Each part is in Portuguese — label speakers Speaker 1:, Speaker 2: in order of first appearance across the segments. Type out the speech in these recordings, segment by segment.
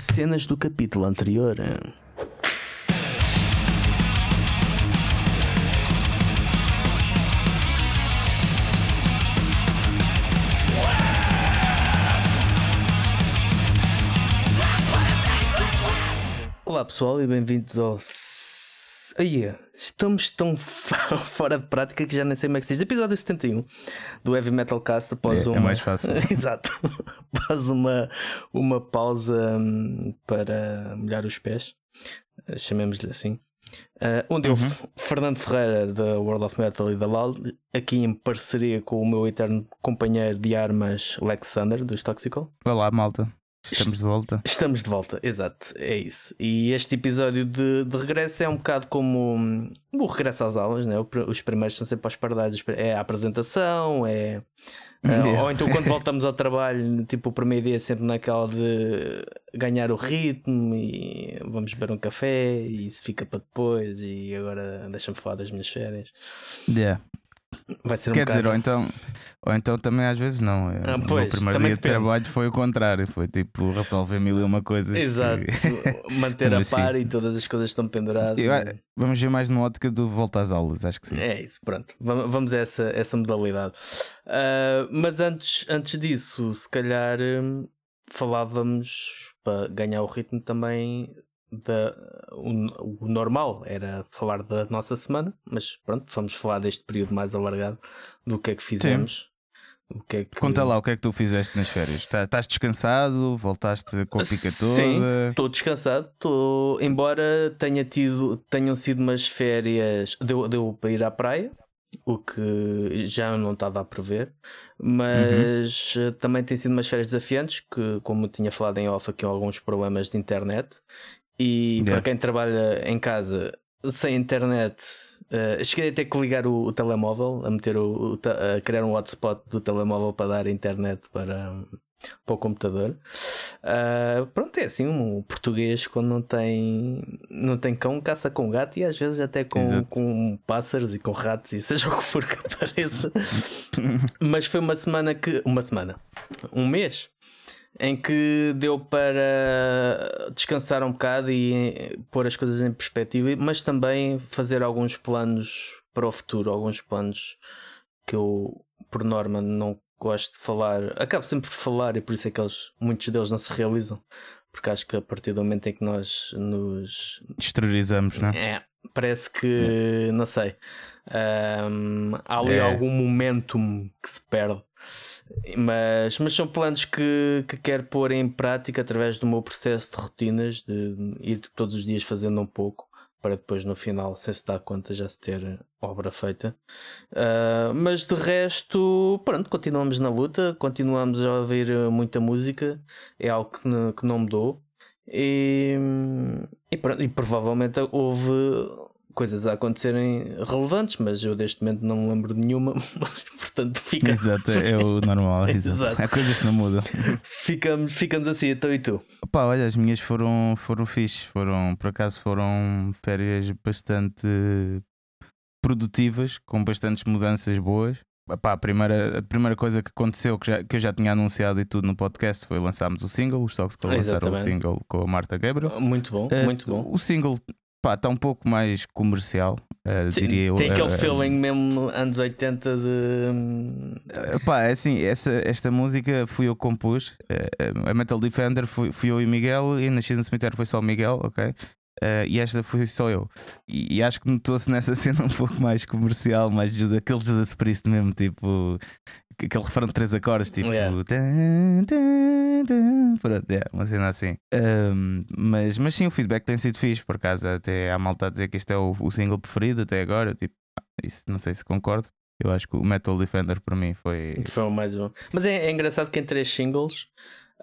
Speaker 1: Cenas do capítulo anterior. Olá pessoal e bem-vindos ao. Aí, estamos tão fora de prática que já nem sei como é que se diz. Episódio 71 do Heavy Metal Cast após
Speaker 2: É, é
Speaker 1: uma.
Speaker 2: mais fácil.
Speaker 1: Exato. após uma, uma pausa hum, para molhar os pés, chamemos-lhe assim. Uh, onde eu,
Speaker 2: Uhum.
Speaker 1: F- Fernando Ferreira da World of Metal e da LAL, aqui em parceria com o meu eterno companheiro de armas Lex Sander dos Toxical.
Speaker 2: Olá, malta. Estamos de volta.
Speaker 1: Estamos de volta, exato, é isso. E este episódio de, de regresso é um bocado como hum, o regresso às aulas, né? Os primeiros são sempre aos pardais, é a apresentação, é.
Speaker 2: Yeah.
Speaker 1: Ou então quando voltamos ao trabalho, tipo, o primeiro dia é sempre naquela de ganhar o ritmo e vamos beber um café e isso fica para depois e agora deixa-me falar das minhas férias.
Speaker 2: Yeah.
Speaker 1: Vai ser um
Speaker 2: Quer dizer,
Speaker 1: bocado...
Speaker 2: ou então, ou então também às vezes não.
Speaker 1: Ah,
Speaker 2: o meu
Speaker 1: pois,
Speaker 2: primeiro
Speaker 1: também
Speaker 2: dia de
Speaker 1: depende.
Speaker 2: trabalho foi o contrário. Foi tipo resolver mil e uma coisas. que-
Speaker 1: Exato, manter a
Speaker 2: Mas sim.
Speaker 1: par e todas as coisas estão penduradas.
Speaker 2: Eu- vamos ver mais numa ótica do volta às aulas, acho que sim.
Speaker 1: É isso, pronto. Va- Vamos a essa, essa modalidade. Ah, mas antes, antes disso, se calhar hum, falávamos para ganhar o ritmo também da o, o normal era falar da nossa semana, mas pronto, vamos falar deste período mais alargado do que é que fizemos. O que é que...
Speaker 2: Conta lá o que é que tu fizeste nas férias. Tá- Estás descansado? Voltaste com a pica toda?
Speaker 1: Sim, estou descansado. Estou, embora tenha tido, tenham sido umas férias, deu, deu para ir à praia, o que já não estava a prever, mas eh, também tem sido umas férias desafiantes, que, como tinha falado em off, aqui alguns problemas de internet. E
Speaker 2: Yeah.
Speaker 1: para quem trabalha em casa sem internet, eh, cheguei a ter que ligar o, o telemóvel, a meter o, o a criar um hotspot do telemóvel para dar internet para, para o computador. Ah, pronto, é assim, um português quando não tem, não tem cão, caça com gato e às vezes até com,
Speaker 2: Exato.
Speaker 1: com pássaros e com ratos e seja o que for que apareça. Mas foi uma semana que. Uma semana, um mês. Em que deu para descansar um bocado e eh, pôr as coisas em perspectiva, mas também fazer alguns planos para o futuro, alguns planos que eu, por norma, não gosto de falar. Acabo sempre por falar e por isso é que eles, muitos deles não se realizam. Porque acho que a partir do momento em que nós nos.
Speaker 2: Exteriorizamos, não é?
Speaker 1: É, parece que. Não sei. ahm, há ali
Speaker 2: É.
Speaker 1: algum momentum que se perde. Mas, mas são planos que, que quero pôr em prática através do meu processo de rotinas, de ir todos os dias fazendo um pouco, para depois no final, sem se dar conta, já se ter obra feita. Ah, mas de resto, pronto, continuamos na luta, continuamos a ouvir muita música, é algo que, que não mudou. E, e, pronto, e provavelmente houve coisas a acontecerem relevantes, mas eu deste momento não me lembro de nenhuma, mas, portanto fica,
Speaker 2: Exato, é o normal. exato. Há coisas que não mudam.
Speaker 1: ficamos, ficamos assim, então e tu?
Speaker 2: Pá, olha, as minhas foram, foram fixe, foram, por acaso foram férias bastante produtivas, com bastantes mudanças boas. Pá, a, primeira, a primeira coisa que aconteceu, que, já, que eu já tinha anunciado e tudo no podcast, foi lançarmos o single, os Toxic lançaram o single com a Marta Gabriel.
Speaker 1: Muito bom,
Speaker 2: Eh,
Speaker 1: muito bom.
Speaker 2: O single pá, está um pouco mais comercial, eh,
Speaker 1: Sim,
Speaker 2: diria eu.
Speaker 1: tem aquele
Speaker 2: Eh,
Speaker 1: feeling mesmo anos 80 de.
Speaker 2: eh, Pá, é assim, essa, esta música fui eu que compus. eh, eh, a Metal Defender fui, fui eu e Miguel, e Nascido no Cemitério foi só o Miguel, ok? Eh, e esta fui só eu. E, e acho que notou-se nessa cena um pouco mais comercial, mais aquele Judas Priest mesmo, tipo. Aquele refrão de três acordes, tipo.
Speaker 1: Yeah.
Speaker 2: tan, tan, tan, Pronto, é, uma cena assim. Ahm, mas, mas sim, o feedback tem sido fixe, por acaso. Até há malta a dizer que este é o, o single preferido até agora. Tipo, isso não sei se concordo. Eu acho que o Metal Defender para mim foi.
Speaker 1: Foi o mais um. Mas é, é engraçado que em três singles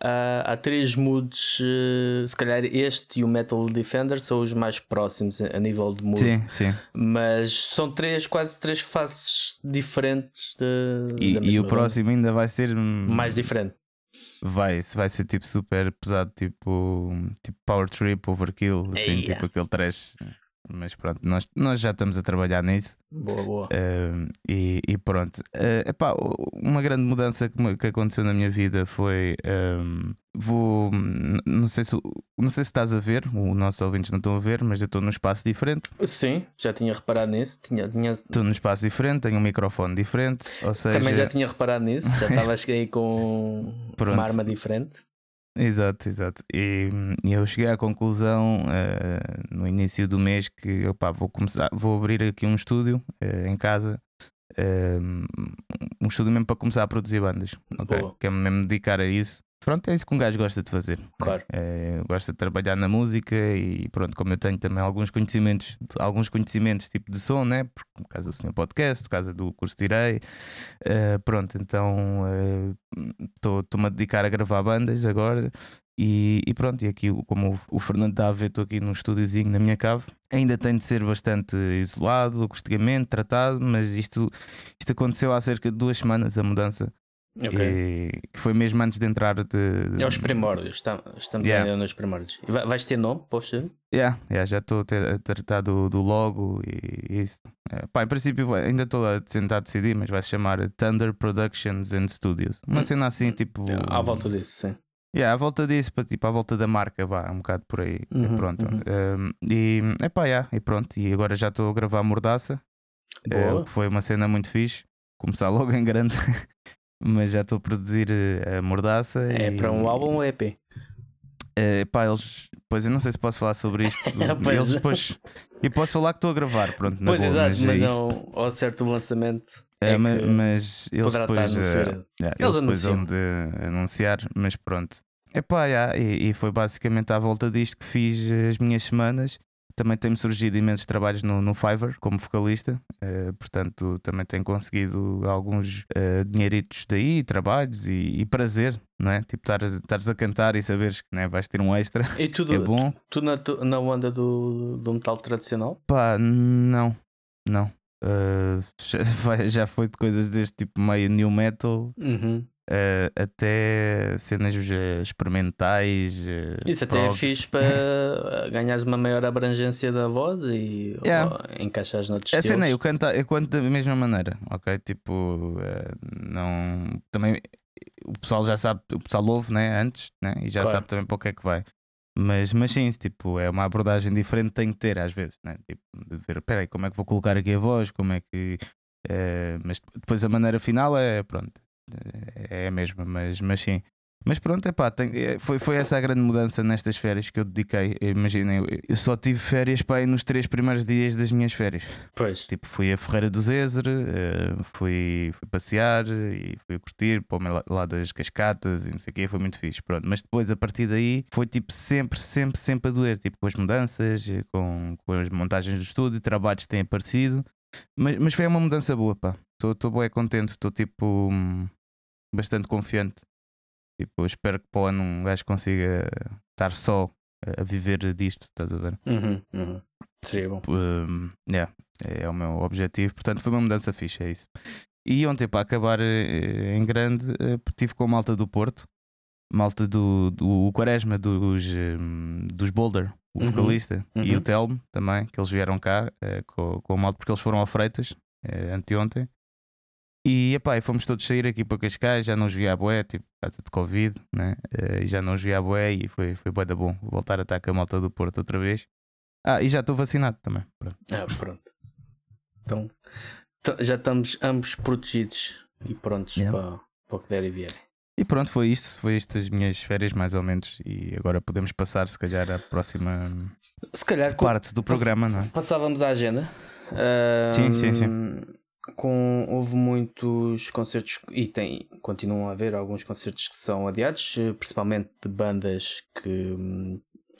Speaker 1: ah, há três moods. eh, se calhar este e o Metal Defender são os mais próximos a a nível de mood.
Speaker 2: Sim, sim.
Speaker 1: Mas são três, quase três faces diferentes de,
Speaker 2: E,
Speaker 1: da
Speaker 2: e o próximo ainda vai ser.
Speaker 1: mais diferente.
Speaker 2: Vai, vai ser tipo super pesado, tipo, tipo Power Trip, Overkill, assim, tipo aquele trash. Mas pronto, nós, nós já estamos a trabalhar nisso.
Speaker 1: Boa, boa.
Speaker 2: Um, e, e pronto. Uh, epá, uma grande mudança que, que aconteceu na minha vida foi. um, vou. Não sei se não sei se estás a ver, os nossos ouvintes não estão a ver, mas eu estou num espaço diferente.
Speaker 1: Sim, já tinha reparado nisso. Tinha, tinha...
Speaker 2: Estou num espaço diferente, tenho um microfone diferente. Ou seja...
Speaker 1: Também já tinha reparado nisso, já estavas aí com Pronto. uma arma diferente.
Speaker 2: Exato, exato. E, e, eu cheguei à conclusão uh, no início do mês que opa, vou começar, vou abrir aqui um estúdio uh, em casa, uh, um estúdio mesmo para começar a produzir bandas. Okay? Quero mesmo dedicar a isso. Pronto, é isso que um gajo gosta de fazer.
Speaker 1: Claro.
Speaker 2: É, gosta de trabalhar na música e pronto, como eu tenho também alguns conhecimentos, alguns conhecimentos tipo de som, né? Por, por causa do senhor podcast, por causa do curso de Irei. Uh, pronto, então estou-me uh, a dedicar a gravar bandas agora. E, e, pronto, e aqui, como o Fernando está a ver, estou aqui num estúdiozinho na minha cave. Ainda tem de ser bastante isolado, acusticamente, tratado, mas isto, isto aconteceu há cerca de duas semanas a mudança. Okay. E, que foi mesmo antes de entrar de. de...
Speaker 1: É os primórdios, estamos yeah. ainda nos primórdios. E vais ter nome poxa
Speaker 2: Yeah, yeah, já estou a tratar do, do logo e isso. É, pá, em princípio ainda estou a tentar decidir, mas vai se chamar Thunder Productions and Studios. Uma hum. cena assim, tipo.
Speaker 1: À volta disso, sim.
Speaker 2: Yeah, à volta disso, para, tipo, à volta da marca, vá, um bocado por aí.
Speaker 1: Uhum,
Speaker 2: pronto.
Speaker 1: Uhum.
Speaker 2: Um, e, epá, yeah, e pronto. E agora já estou a gravar Mordaça.
Speaker 1: Boa.
Speaker 2: É, foi uma cena muito fixe. Começar logo em grande. mas já estou a produzir eh, a Mordaça.
Speaker 1: É
Speaker 2: e...
Speaker 1: para um álbum ou EP?
Speaker 2: É, pá, eles. Pois eu não sei se posso falar sobre isto. eles depois. E posso falar que estou a gravar, pronto.
Speaker 1: Pois
Speaker 2: boa,
Speaker 1: exato,
Speaker 2: mas,
Speaker 1: mas
Speaker 2: é
Speaker 1: ao, ao certo lançamento.
Speaker 2: É, é mas, mas eles depois. Uh, yeah, eles, eles depois vão de anunciar, mas pronto. Epá, yeah, e, e foi basicamente à volta disto que fiz as minhas semanas também tem-me surgido imensos trabalhos no, no Fiverr como vocalista, uh, portanto também tenho conseguido alguns uh, dinheiritos daí, trabalhos e, e, prazer, não é? Tipo, estares a cantar e saberes que né, vais ter um extra.
Speaker 1: E tudo,
Speaker 2: é bom.
Speaker 1: Tu, tu na, na onda do, do metal tradicional?
Speaker 2: Pá, não, não. Uh, já, já foi de coisas deste tipo meio new metal.
Speaker 1: Uhum
Speaker 2: uh, até cenas uh, experimentais. Uh,
Speaker 1: Isso até prog. é fixe para ganhares uma maior abrangência da voz e yeah. encaixares noutros
Speaker 2: é
Speaker 1: estilos.
Speaker 2: Cena, eu, canto, eu canto da mesma maneira, ok? Tipo, não. Também o pessoal já sabe, o pessoal ouve né, antes né, e já claro. sabe também para o que é que vai. Mas, mas sim, tipo, é uma abordagem diferente tem que ter às vezes, né? Tipo, de ver, peraí, como é que vou colocar aqui a voz, como é que. mas depois a maneira final é pronto, é a mesma, mas, mas sim. Mas pronto, epá, tem, é, foi, foi essa a grande mudança nestas férias que eu dediquei. Imaginem, eu só tive férias para nos três primeiros dias das minhas férias.
Speaker 1: Pois.
Speaker 2: Tipo, fui a Ferreira do Zezer, uh, fui, fui passear e fui curtir para o lá das cascatas e não sei o quê, foi muito fixe. Pronto. Mas depois, a partir daí, foi tipo sempre, sempre, sempre a doer. Tipo, com as mudanças, com, com as montagens do estúdio, trabalhos que têm aparecido. Mas, mas foi uma mudança boa, pá. Estou bem contente, estou tipo. Hum, bastante confiante. Tipo, espero que para o ano um gajo consiga estar só a viver disto, estás a ver?
Speaker 1: Uhum, uhum. Seria bom.
Speaker 2: Um, yeah, é o meu objetivo. Portanto, foi uma mudança fixa, é isso. E ontem, para acabar eh, em grande, eh, tive com a malta do Porto, malta do, do Quaresma, dos, um, dos Boulder, o uhum, vocalista, uhum. e o Telmo também, que eles vieram cá uh, com, com a malta, porque eles foram ao Freitas anteontem. E epá, fomos todos sair aqui para Cascais, já não os vi à boé, tipo, causa de Covid, né? Uh, e já não os vi à boé e foi, foi bué da bom voltar a estar com a malta do Porto outra vez. Ah, e já estou vacinado também. Pronto.
Speaker 1: Ah, pronto. Então já estamos ambos protegidos e prontos yeah. para, para o que der e vier.
Speaker 2: E pronto, foi isto. Foi estas minhas férias, mais ou menos. E agora podemos passar, se calhar, à próxima
Speaker 1: se calhar,
Speaker 2: parte do programa, não é?
Speaker 1: Passávamos à agenda. Uh,
Speaker 2: sim, sim, sim
Speaker 1: com, houve muitos concertos e tem, continuam a haver alguns concertos que são adiados, eh, principalmente de bandas que,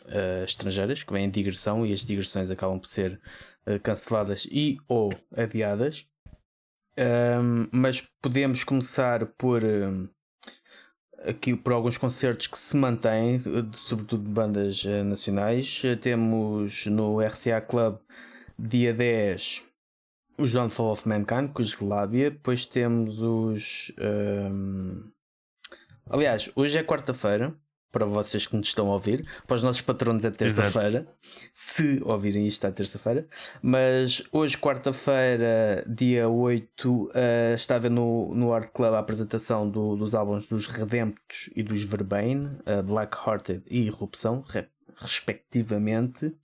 Speaker 1: uh, estrangeiras que vêm de digressão e as digressões acabam por ser uh, canceladas e ou adiadas. Um, mas podemos começar por um, aqui por alguns concertos que se mantêm, sobretudo de bandas uh, nacionais. Temos no RCA Club dia 10 os Downfall of Mankind, com os Lábia. Depois temos os. Um... Aliás, hoje é quarta-feira. Para vocês que nos estão a ouvir, para os nossos patronos é terça-feira, se ouvirem isto à terça-feira. Mas hoje, quarta-feira, dia 8, uh, estava no, no Art Club a apresentação do, dos álbuns dos Redemptos e dos Verbane, uh, Black Hearted e Irrupção, respectivamente.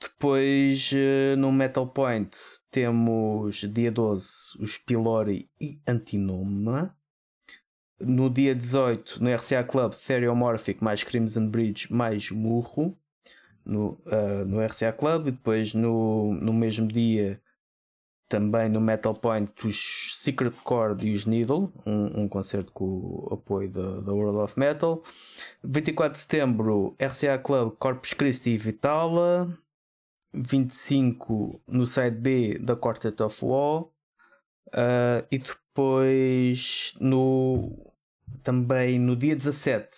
Speaker 1: Depois uh, no Metal Point temos dia 12 os Pylori e Antinoma. No dia 18, no RCA Club, Theriomorphic mais Crimson Bridge mais Murro. No, uh, no RCA Club. E depois no, no mesmo dia, também no Metal Point, os Secret Chord e os Needle. Um, um concerto com o apoio da World of Metal. 24 de setembro, RCA Club, Corpus Christi e Vitala. 25 no side B da Quartet of War. Uh, e depois no também no dia 17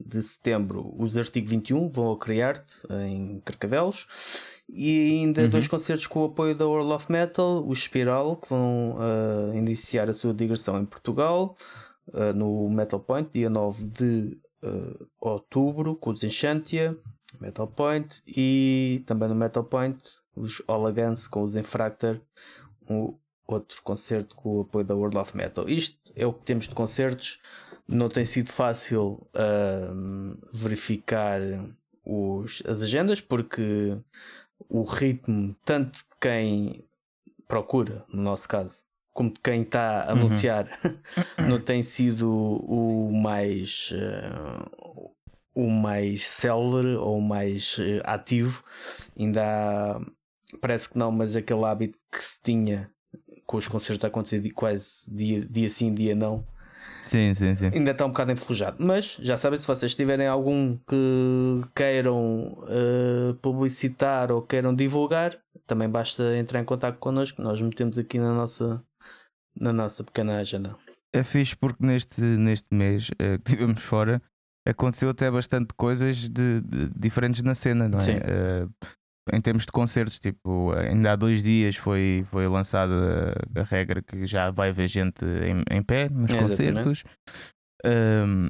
Speaker 1: de setembro os Artigo 21 vão a Criarte em Carcavelos e ainda uhum. dois concertos com o apoio da World of Metal, o Spiral que vão uh, iniciar a sua digressão em Portugal uh, no Metal Point dia 9 de outubro com os Enchantia Metal Point e também no Metal Point os Olagans com os Infractor um outro concerto com o apoio da World of Metal isto é o que temos de concertos não tem sido fácil uh, verificar os, as agendas porque o ritmo, tanto de quem procura, no nosso caso, como de quem está a uhum. anunciar, não tem sido o mais uh, o mais célere ou o mais uh, ativo. Ainda há, parece que não, mas aquele hábito que se tinha com os concertos a acontecer quase dia, dia sim, dia não,
Speaker 2: Sim, sim, sim.
Speaker 1: Ainda está um bocado enferrujado. Mas já sabem, se vocês tiverem algum que queiram uh, publicitar ou queiram divulgar, também basta entrar em contato connosco. Nós metemos aqui na nossa, na nossa pequena agenda.
Speaker 2: É fixe porque neste, neste mês uh, que estivemos fora aconteceu até bastante coisas de, de, diferentes na cena, não é? Sim. Uh, em termos de concertos, tipo, ainda há dois dias foi, foi lançada a, regra que já vai ver gente em, em pé nos é, concertos. Um,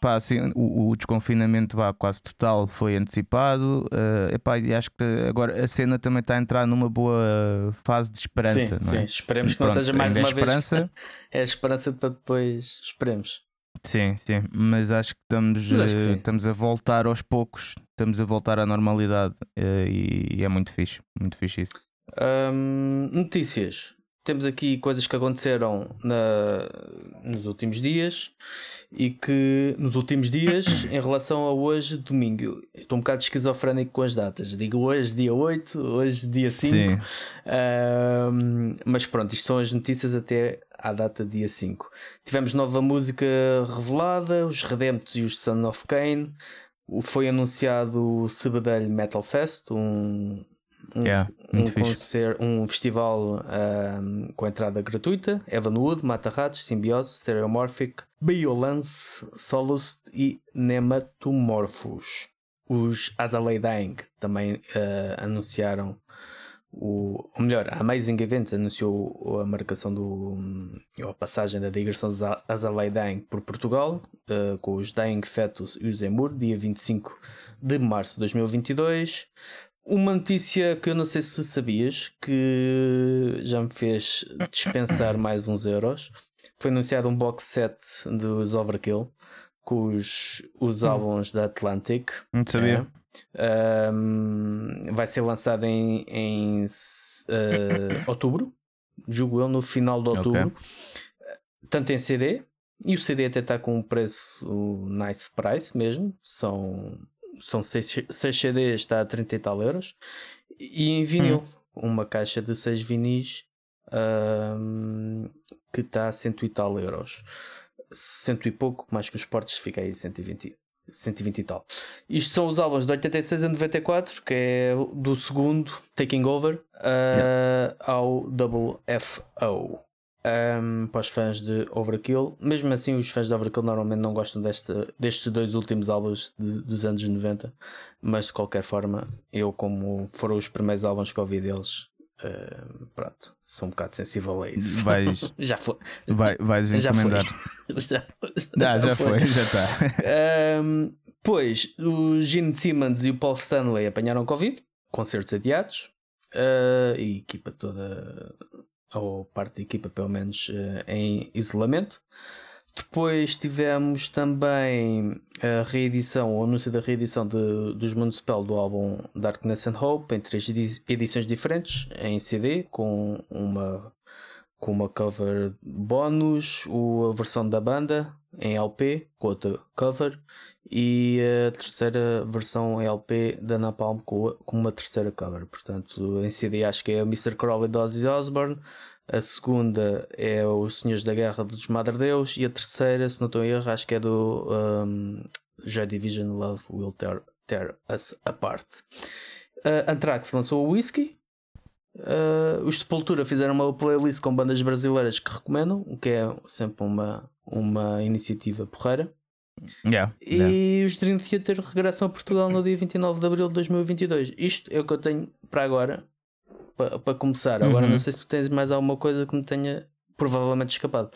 Speaker 2: pá, assim, o, o, desconfinamento vá quase total foi antecipado uh, epá, e acho que agora a cena também está a entrar numa boa fase de esperança.
Speaker 1: Sim,
Speaker 2: é? sim.
Speaker 1: esperemos que Pronto, não seja mais uma é esperança. vez. é a esperança para depois. Esperemos.
Speaker 2: Sim, sim, mas acho que estamos, acho que uh, estamos a voltar aos poucos, estamos a voltar à normalidade uh, e, é muito fixe, muito fixe isso.
Speaker 1: Um, notícias. Temos aqui coisas que aconteceram na, nos últimos dias e que nos últimos dias em relação a hoje, domingo. Estou um bocado esquizofrénico com as datas. Digo hoje, dia 8, hoje, dia 5. Um, mas pronto, isto são as notícias até à data dia 5. Tivemos nova música revelada, os Redemptos e os Son of Cain. Foi anunciado o Cebedelho Metal Fest, um, um, yeah, um, concerto, um festival um, com entrada gratuita. Evanwood, Mata Ratos, Symbiose, Stereomorphic, Biolance, Solust e Nematomorphos. Os Azalea Dying também uh, anunciaram o, ou melhor, a Amazing Events anunciou a marcação do a passagem da digressão dos Azalea Dying por Portugal uh, com os Dying Fetus e os Emur, dia 25 de março de 2022. Uma notícia que eu não sei se sabias que já me fez dispensar mais uns euros. Foi anunciado um box set dos Overkill com os, os hum. álbuns da Atlantic.
Speaker 2: Não sabia. É
Speaker 1: um, vai ser lançado em, em uh, outubro, julgo eu, no final de outubro, okay. tanto em CD, e o CD até está com um preço nice price mesmo, são, são 6, CDs, está a 30 e tal euros, e em vinil, hum. uma caixa de 6 vinis um, que está a 100 e tal euros. Cento e pouco, mais que os portes, fica aí 120 120 e tal. Isto são os álbuns de 86 a 94, que é do segundo Taking Over uh, yeah. ao Double FO. Um, para os fãs de Overkill, mesmo assim, os fãs de Overkill normalmente não gostam deste, destes dois últimos álbuns de, dos anos 90, mas de qualquer forma, eu, como foram os primeiros álbuns que ouvi deles, Uh, pronto, sou um bocado sensível a isso.
Speaker 2: Vais,
Speaker 1: já foi.
Speaker 2: Vai, vais encomendar.
Speaker 1: Já,
Speaker 2: já, já, já foi. foi. já está.
Speaker 1: Um, pois, o Gene Simmons e o Paul Stanley apanharam Covid, concertos adiados, uh, e a equipa toda, ou parte da equipa pelo menos, uh, em isolamento. Depois tivemos também a reedição, o anúncio da reedição de, dos Municipal do álbum Darkness and Hope em três edições diferentes, em CD, com uma, com uma cover bónus, a versão da banda em LP, com outra cover, e a terceira versão em LP da Napalm com, uma terceira cover. Portanto, em CD acho que é o Mr. Crowley de Ozzy Osbourne a segunda é Os Senhores da Guerra dos Madre Deus e a terceira, se não estou em erro, acho que é do um, Joy Division Love Will Tear, tear Us Apart. Uh, Anthrax lançou o Whisky. Uh, os Sepultura fizeram uma playlist com bandas brasileiras que recomendam, o que é sempre uma, uma iniciativa porreira.
Speaker 2: Yeah,
Speaker 1: e
Speaker 2: yeah.
Speaker 1: os Dream Theater regressam a Portugal no dia 29 de abril de 2022. Isto é o que eu tenho para agora para, para começar. Agora
Speaker 2: Uhum.
Speaker 1: não sei se tu tens mais alguma coisa que me tenha provavelmente escapado.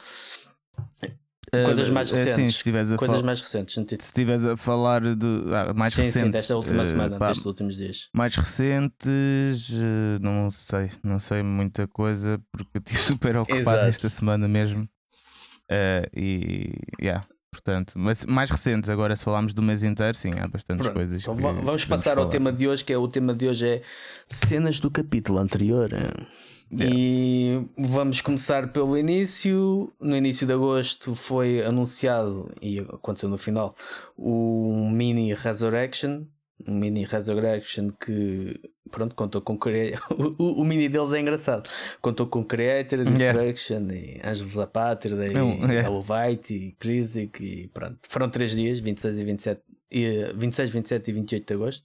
Speaker 1: Coisas
Speaker 2: Uh,
Speaker 1: mais
Speaker 2: uh, Sim, se
Speaker 1: recentes.
Speaker 2: a,
Speaker 1: Coisas mais recentes. no título.
Speaker 2: se estiveres a falar de ah, mais
Speaker 1: sim,
Speaker 2: recentes.
Speaker 1: sim, desta última
Speaker 2: uh,
Speaker 1: semana,
Speaker 2: pá,
Speaker 1: destes últimos dias.
Speaker 2: Mais recentes, uh, não sei, não sei muita coisa porque eu estive super ocupado esta semana mesmo. Uh, e yeah, portanto, mas mais recentes, agora se falarmos do mês inteiro, sim, há bastantes
Speaker 1: Pronto,
Speaker 2: coisas.
Speaker 1: então vamos passar ao
Speaker 2: falar.
Speaker 1: tema de hoje, que é o tema de hoje é cenas do capítulo anterior. E vamos começar pelo início. No início de agosto foi anunciado, e aconteceu no final, o mini Resurrection. Um mini Resurrection que pronto, contou com o, o- o mini deles é engraçado. Contou com Creator, Destruction e Ângelos da Pátria e
Speaker 2: Não, é.
Speaker 1: E Krisic e pronto. Foram três dias, 26 e 27 e, 26, 27 e 28 de agosto.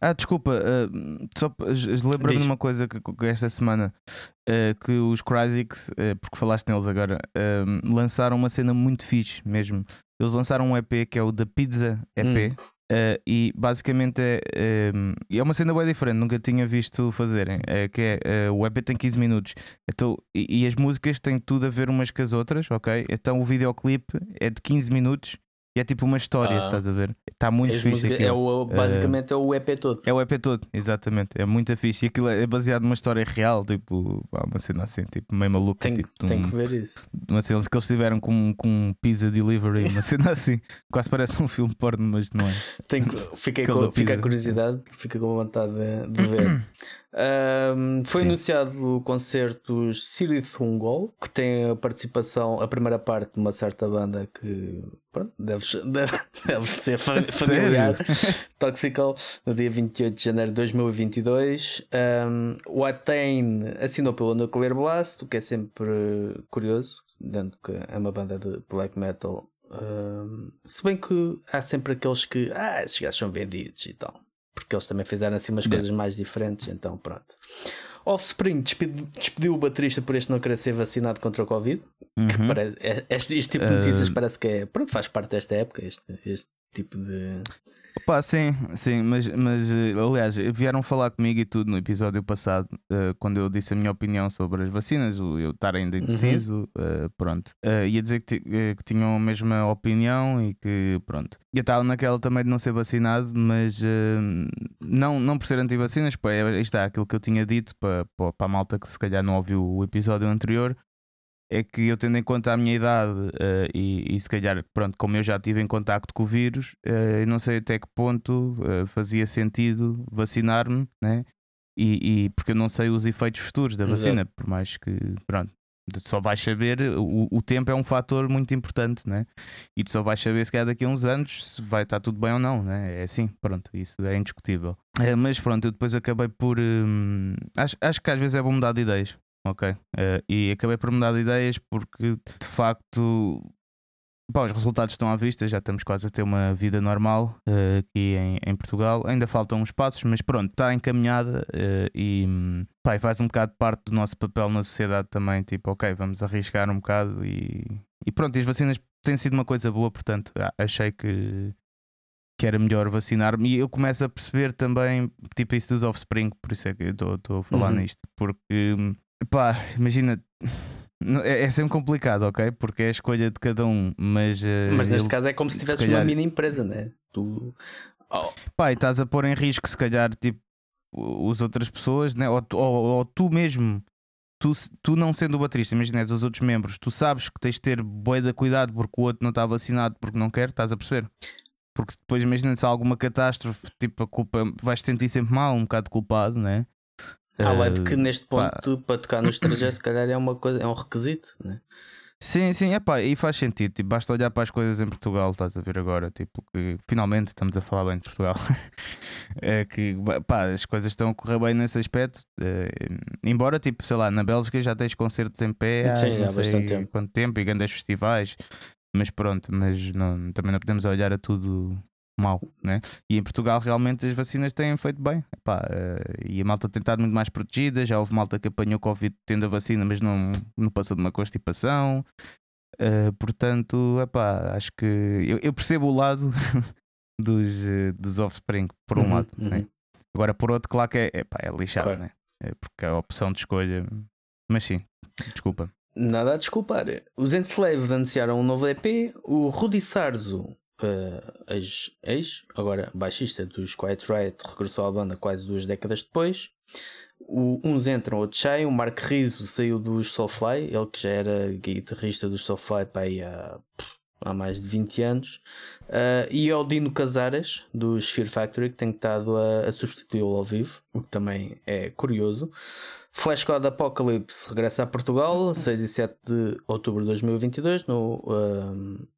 Speaker 2: Ah, desculpa, uh, só
Speaker 1: Diz.
Speaker 2: de uma coisa que, que esta semana uh, que os Crysics, uh, porque falaste neles agora, lançaram uma cena muito fixe mesmo. Eles lançaram um EP que é o da Pizza EP.
Speaker 1: Hum.
Speaker 2: e basicamente é, é uma cena bem diferente, nunca tinha visto fazerem. que é, o EP tem 15 minutos então, e, e as músicas têm tudo a ver umas com as outras, ok? Então o videoclipe é de 15 minutos e é tipo uma história,
Speaker 1: Ah.
Speaker 2: estás a ver? Está muito fixe.
Speaker 1: músicas- é
Speaker 2: aquilo.
Speaker 1: o, basicamente é o EP todo.
Speaker 2: É o EP todo, exatamente. É muito fixe. E aquilo é baseado numa história real, tipo, pá, uma cena assim, tipo, meio maluca.
Speaker 1: Tem,
Speaker 2: tipo,
Speaker 1: tem
Speaker 2: um-
Speaker 1: que ver isso.
Speaker 2: uma cena que eles tiveram com, com um pizza delivery, uma cena assim. Quase parece um filme porno, mas não é.
Speaker 1: Tem que, fiquei com, fica a curiosidade, fica com vontade de, de ver. Ahm, foi
Speaker 2: Sim.
Speaker 1: anunciado o concerto City Thungol, que tem a participação, a primeira parte de uma certa banda que pronto, deve, deve, deve ser fa- familiar. Toxical, no dia 28 de janeiro de 2022. Um, o Attain assinou pelo Nuclear Blast, o que é sempre curioso, dando que é uma banda de black metal. Um, se bem que há sempre aqueles que, ah, esses gajos são vendidos e tal, porque eles também fizeram assim umas coisas mais diferentes, então pronto. Offspring despediu, o baterista por este não querer ser vacinado contra o Covid.
Speaker 2: Uhum.
Speaker 1: parece- é- este, este tipo de notícias
Speaker 2: Uh,
Speaker 1: parece que é, pronto, faz parte desta época, este, este tipo de.
Speaker 2: Pá, sim, sim, mas, mas eh, aliás, vieram falar comigo e tudo no episódio passado, eh, quando eu disse a minha opinião sobre as vacinas, o eu estar ainda indeciso, eh, pronto. Eh, ia dizer que, que tinham a mesma opinião e que, pronto. Eu estava naquela também de não ser vacinado, mas não, não por ser anti-vacinas, pá, é, está aquilo que eu tinha dito para, para, para a malta que se calhar não ouviu o episódio anterior é que eu tendo em conta a minha idade eh, e, e se calhar, pronto, como eu já estive em contacto com o vírus, eu não sei até que ponto eh, fazia sentido vacinar-me, né? E, e porque eu não sei os efeitos futuros da
Speaker 1: Exato.
Speaker 2: vacina, por mais que, pronto, tu só vais saber, o, o tempo é um fator muito importante, né? E tu só vais saber se calhar daqui a uns anos se vai estar tudo bem ou não, né? É assim, pronto, isso é indiscutível. Eh, mas pronto, eu depois acabei por. hum, acho, acho que às vezes é bom mudar de ideias. Ok. Eh, e acabei por mudar de ideias porque de facto pá, os resultados estão à vista, já estamos quase a ter uma vida normal eh, aqui em, em Portugal. Ainda faltam uns passos, mas pronto, está encaminhada eh, e pá, faz um bocado parte do nosso papel na sociedade também. Tipo, ok, vamos arriscar um bocado e, e pronto, e as vacinas têm sido uma coisa boa, portanto achei que. Que era melhor vacinar-me, e eu começo a perceber também, tipo, isso dos offspring, por isso é que eu estou a falar
Speaker 1: Uhum.
Speaker 2: nisto, porque pá, imagina, é, é sempre complicado, ok? Porque é a escolha de cada um, mas. eh,
Speaker 1: Mas neste
Speaker 2: ele-
Speaker 1: caso é como se
Speaker 2: se
Speaker 1: tivesses
Speaker 2: calhar-
Speaker 1: uma mini empresa, né? Tu. Oh,
Speaker 2: Pá, e estás a pôr em risco, se calhar, tipo, as outras pessoas, né? ou, ou, ou tu mesmo tu, tu não sendo o baterista, imagina os outros membros, tu sabes que tens de ter boi de cuidado porque o outro não está vacinado porque não quer, estás a perceber? Porque depois imagina se há alguma catástrofe, tipo a culpa, vais te sentir sempre mal, um bocado culpado, né?
Speaker 1: Além de que neste ponto, pá. para tocar nos 3G, se calhar é, uma coisa, é um requisito, né?
Speaker 2: Sim, sim, é pá, e faz sentido. Tipo, basta olhar para as coisas em Portugal, estás a ver agora, tipo, que finalmente estamos a falar bem de Portugal. é que pá, as coisas estão a correr bem nesse aspecto. É, embora, tipo, sei lá, na Bélgica já tens concertos em pé há, sim, há bastante tempo. quanto tempo e grandes festivais, mas pronto, mas não, também não podemos olhar a tudo mal, né? E em Portugal realmente as vacinas têm feito bem. Epá, uh, e a malta tem estado muito mais protegida. Já houve malta que apanhou Covid tendo a vacina, mas não, não passou de uma constipação. Uh, portanto, epá, acho que eu, eu percebo o lado dos, uh, dos offspring, por um uhum, lado. Né? Uhum. Né? Agora, por outro, claro que é, epá, é lixado, claro. né? É porque a opção de escolha. Mas sim, desculpa.
Speaker 1: Nada a desculpar. Os Enslave anunciaram um novo EP. O Rudy Sarzo uh, ex, ex, agora baixista dos Quiet Riot, regressou à banda quase duas décadas depois. O, uns entram, outros saem. O Mark Rizzo saiu dos Soulfly, ele que já era guitarrista dos Soulfly para aí há, há mais de 20 anos. Uh, e o Dino Casares, dos Fear Factory, que tem estado a, a substituí-lo ao vivo, o que também é curioso. Flash God Apocalypse regressa a Portugal, 6 e 7 de outubro de 2022, no uh,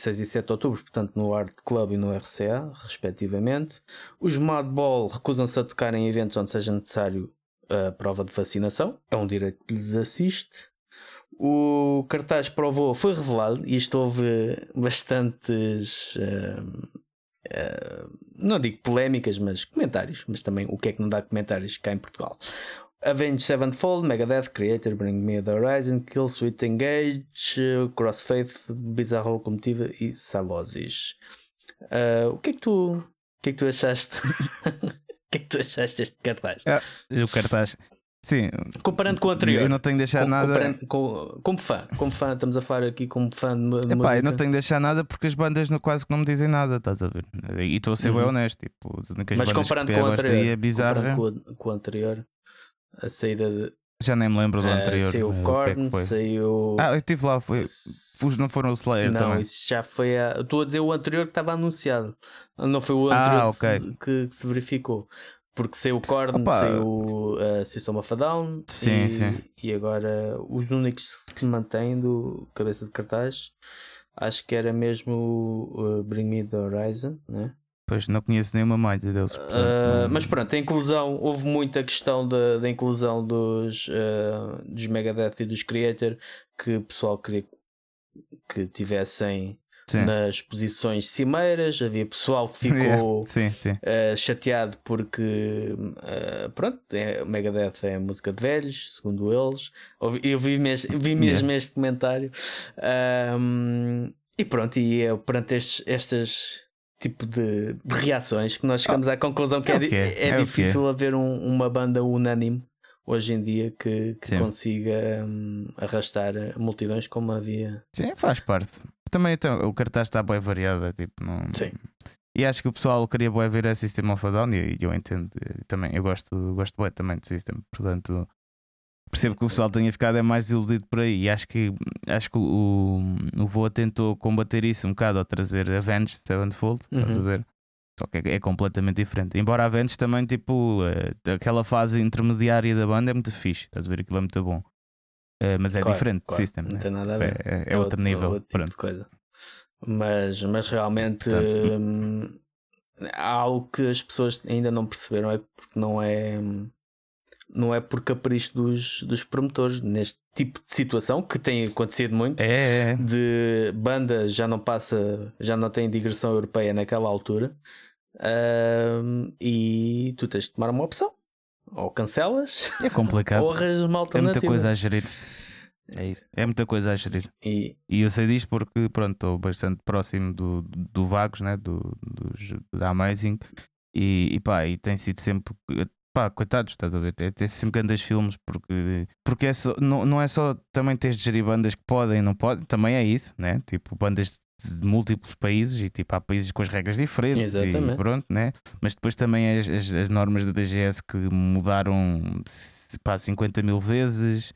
Speaker 1: 6 e 7 de outubro, portanto no Art Club e no RCA, respectivamente. Os Madball recusam-se a tocar em eventos onde seja necessário a prova de vacinação, é um direito que lhes assiste. O cartaz voo foi revelado e isto houve bastantes. Uh, uh, não digo polémicas, mas comentários. Mas também o que é que não dá comentários cá em Portugal. Avenged Sevenfold, Megadeth, Creator, Bring Me the Horizon, Kill Sweet Engage, Crossfaith, Bizarro Locomotiva e Salosis. Uh, o que é que tu, o que é que tu achaste? o que é que tu achaste deste cartaz?
Speaker 2: Ah, o cartaz. Sim.
Speaker 1: Comparando com o anterior.
Speaker 2: Eu não tenho de deixar com, nada.
Speaker 1: Com, como fã, como fã, estamos a falar aqui como fã de,
Speaker 2: Epá,
Speaker 1: música.
Speaker 2: Eu não tenho de deixar nada porque as bandas no, quase que não me dizem nada, estás a ver? E estou a ser uhum. bem honesto. Tipo,
Speaker 1: Mas comparando com o anterior, é bizarra. Com, com o anterior, a saída de.
Speaker 2: Já nem me lembro do uh, anterior.
Speaker 1: Saiu o Korn, é saiu.
Speaker 2: Ah, eu estive lá, foi. Os não foram o Slayer
Speaker 1: não,
Speaker 2: também.
Speaker 1: isso já foi a. Estou a dizer o anterior que estava anunciado. Não foi o anterior ah, okay. que, se, que, que, se, verificou. Porque saiu o Korn, Opa. saiu uh, System of a Down.
Speaker 2: Sim,
Speaker 1: e,
Speaker 2: sim.
Speaker 1: E agora os únicos que se mantêm do cabeça de cartaz acho que era mesmo uh, Bring Me the Horizon, né?
Speaker 2: Pois não conheço nenhuma malha deles.
Speaker 1: Portanto, uh, mas pronto, a inclusão, houve muita questão da, da inclusão dos, uh, dos Megadeth e dos Creator que o pessoal queria que tivessem sim. nas posições cimeiras. Havia pessoal que ficou
Speaker 2: sim, sim.
Speaker 1: Uh, chateado porque pronto, é, Megadeth é música de velhos, segundo eles. Eu vi mesmo, vi mesmo yeah. este comentário. Um, e pronto, e é, perante estes, estas tipo de, de, reações que nós chegamos à conclusão que é, é, é, é difícil haver um, uma banda unânime hoje em dia que, que consiga um, arrastar multidões como havia.
Speaker 2: Sim, faz parte. Também então, o cartaz está bem variado, é tipo, não...
Speaker 1: Sim.
Speaker 2: E acho que o pessoal queria bem ver a System of a Down e eu entendo também, eu gosto, gosto bem também de System, portanto percebo que o pessoal tenha ficado é mais iludido por aí. E acho que, acho que o, o Voa tentou combater isso um bocado ao trazer Avenged Sevenfold, uhum. estás a uhum. ver? Só que é, é, completamente diferente. Embora Avenged também, tipo, uh, aquela fase intermediária da banda é muito fixe, estás a ver? Aquilo é muito bom. Uh, mas é claro, diferente claro. System,
Speaker 1: não
Speaker 2: né?
Speaker 1: tem nada a ver.
Speaker 2: É, é, é outro, outro, nível.
Speaker 1: Outro tipo de coisa. Mas, mas realmente Portanto, hum, há algo que as pessoas ainda não perceberam, é porque não é. Hum, não é por capricho dos, dos promotores neste tipo de situação que tem acontecido muito
Speaker 2: é, é, é.
Speaker 1: de banda já não passa já não tem digressão europeia naquela altura e tu tens de tomar uma opção. Ou cancelas
Speaker 2: é complicado.
Speaker 1: ou arranjas uma alternativa
Speaker 2: é muita coisa a gerir. É isso. É muita coisa a gerir.
Speaker 1: E,
Speaker 2: e eu sei disto porque pronto estou bastante próximo do, do Vagos né do, do da Amazing. E, e pá, e tem sido sempre pá, coitados, estás a ver? É, tem sempre grandes filmes porque, porque é só, não, não é só também tens de gerir bandas que podem não podem, também é isso, né? Tipo, bandas de múltiplos países e tipo há países com as regras diferentes
Speaker 1: Exatamente.
Speaker 2: e pronto, né? Mas depois também as, as, as normas da DGS que mudaram pá, 50 mil vezes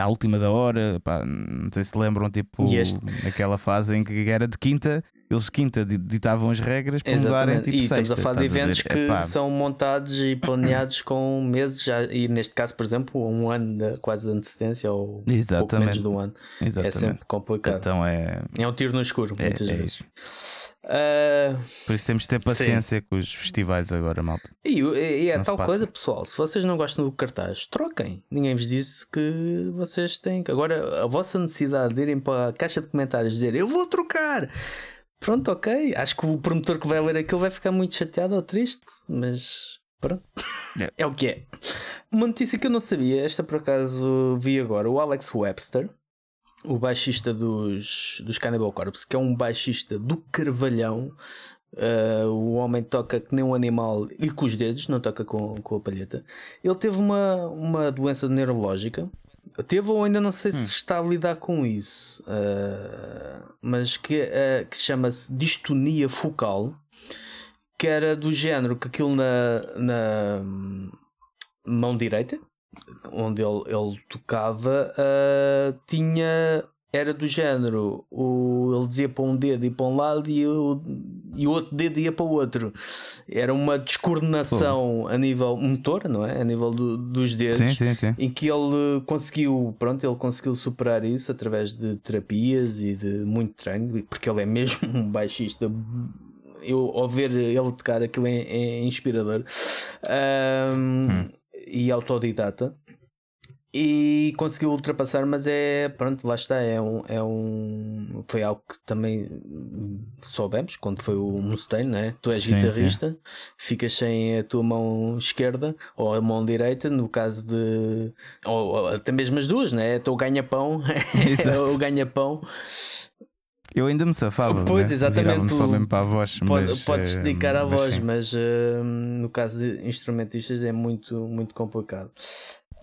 Speaker 2: à última da hora, pá, não sei se lembram, tipo,
Speaker 1: este...
Speaker 2: aquela fase em que era de quinta, eles quinta ditavam as regras para mudarem tipo
Speaker 1: E
Speaker 2: sexta,
Speaker 1: estamos a falar de eventos que
Speaker 2: Epá.
Speaker 1: são montados e planeados com meses, já, e neste caso, por exemplo, um ano de quase de antecedência ou
Speaker 2: Exatamente.
Speaker 1: pouco menos de um ano.
Speaker 2: Exatamente.
Speaker 1: É sempre complicado.
Speaker 2: Então é.
Speaker 1: É um tiro no escuro,
Speaker 2: É-
Speaker 1: muitas
Speaker 2: é
Speaker 1: vezes. Ah,
Speaker 2: Por isso temos de ter paciência com os festivais agora, malta.
Speaker 1: e, e é
Speaker 2: Não
Speaker 1: tal coisa, pessoal. Se vocês não gostam do cartaz, troquem. Ninguém vos disse que vocês têm que. Agora, a vossa necessidade de irem para a caixa de comentários e dizer eu vou trocar. Pronto, ok. Acho que o promotor que vai ler aquilo vai ficar muito chateado ou triste, mas pronto.
Speaker 2: É.
Speaker 1: É o que é. Uma notícia que eu não sabia, esta por acaso vi agora, o Alex Webster, o baixista dos, dos Cannibal Corpse, que é um baixista do Carvalhão. Uh, o homem toca que nem um animal e com os dedos, não toca com, com a palheta. Ele teve uma, uma doença neurológica. Teve ou ainda não sei se está a lidar com isso, uh, mas que, uh, que chama-se distonia focal, que era do género que aquilo na, na mão direita, onde ele, ele tocava, uh, tinha. Era do género, o, ele dizia para um dedo e para um lado e o, e o outro dedo ia para o outro. Era uma descoordenação a nível motor, não é? A nível do- dos dedos
Speaker 2: Sim, sim, sim.
Speaker 1: em que ele conseguiu, pronto, ele conseguiu superar isso através de terapias e de muito treino, porque ele é mesmo um baixista. Eu ao ver ele tocar aquilo é, é inspirador Ahm, e autodidata. E conseguiu ultrapassar, mas é pronto, lá está. É um, é um foi algo que também soubemos quando foi o Mustaine, né? Tu és
Speaker 2: Sim,
Speaker 1: guitarrista, ficas sem a tua mão esquerda ou a mão direita, no caso de. Ou, ou até mesmo as duas, né? É o teu ganha-pão, é
Speaker 2: Exato. Eu ainda me safava.
Speaker 1: Pois,
Speaker 2: né?
Speaker 1: exatamente,
Speaker 2: só mesmo para a voz.
Speaker 1: Pode-
Speaker 2: mas,
Speaker 1: podes
Speaker 2: eh,
Speaker 1: dedicar à voz,
Speaker 2: sim.
Speaker 1: mas eh, no caso de instrumentistas é muito, muito complicado.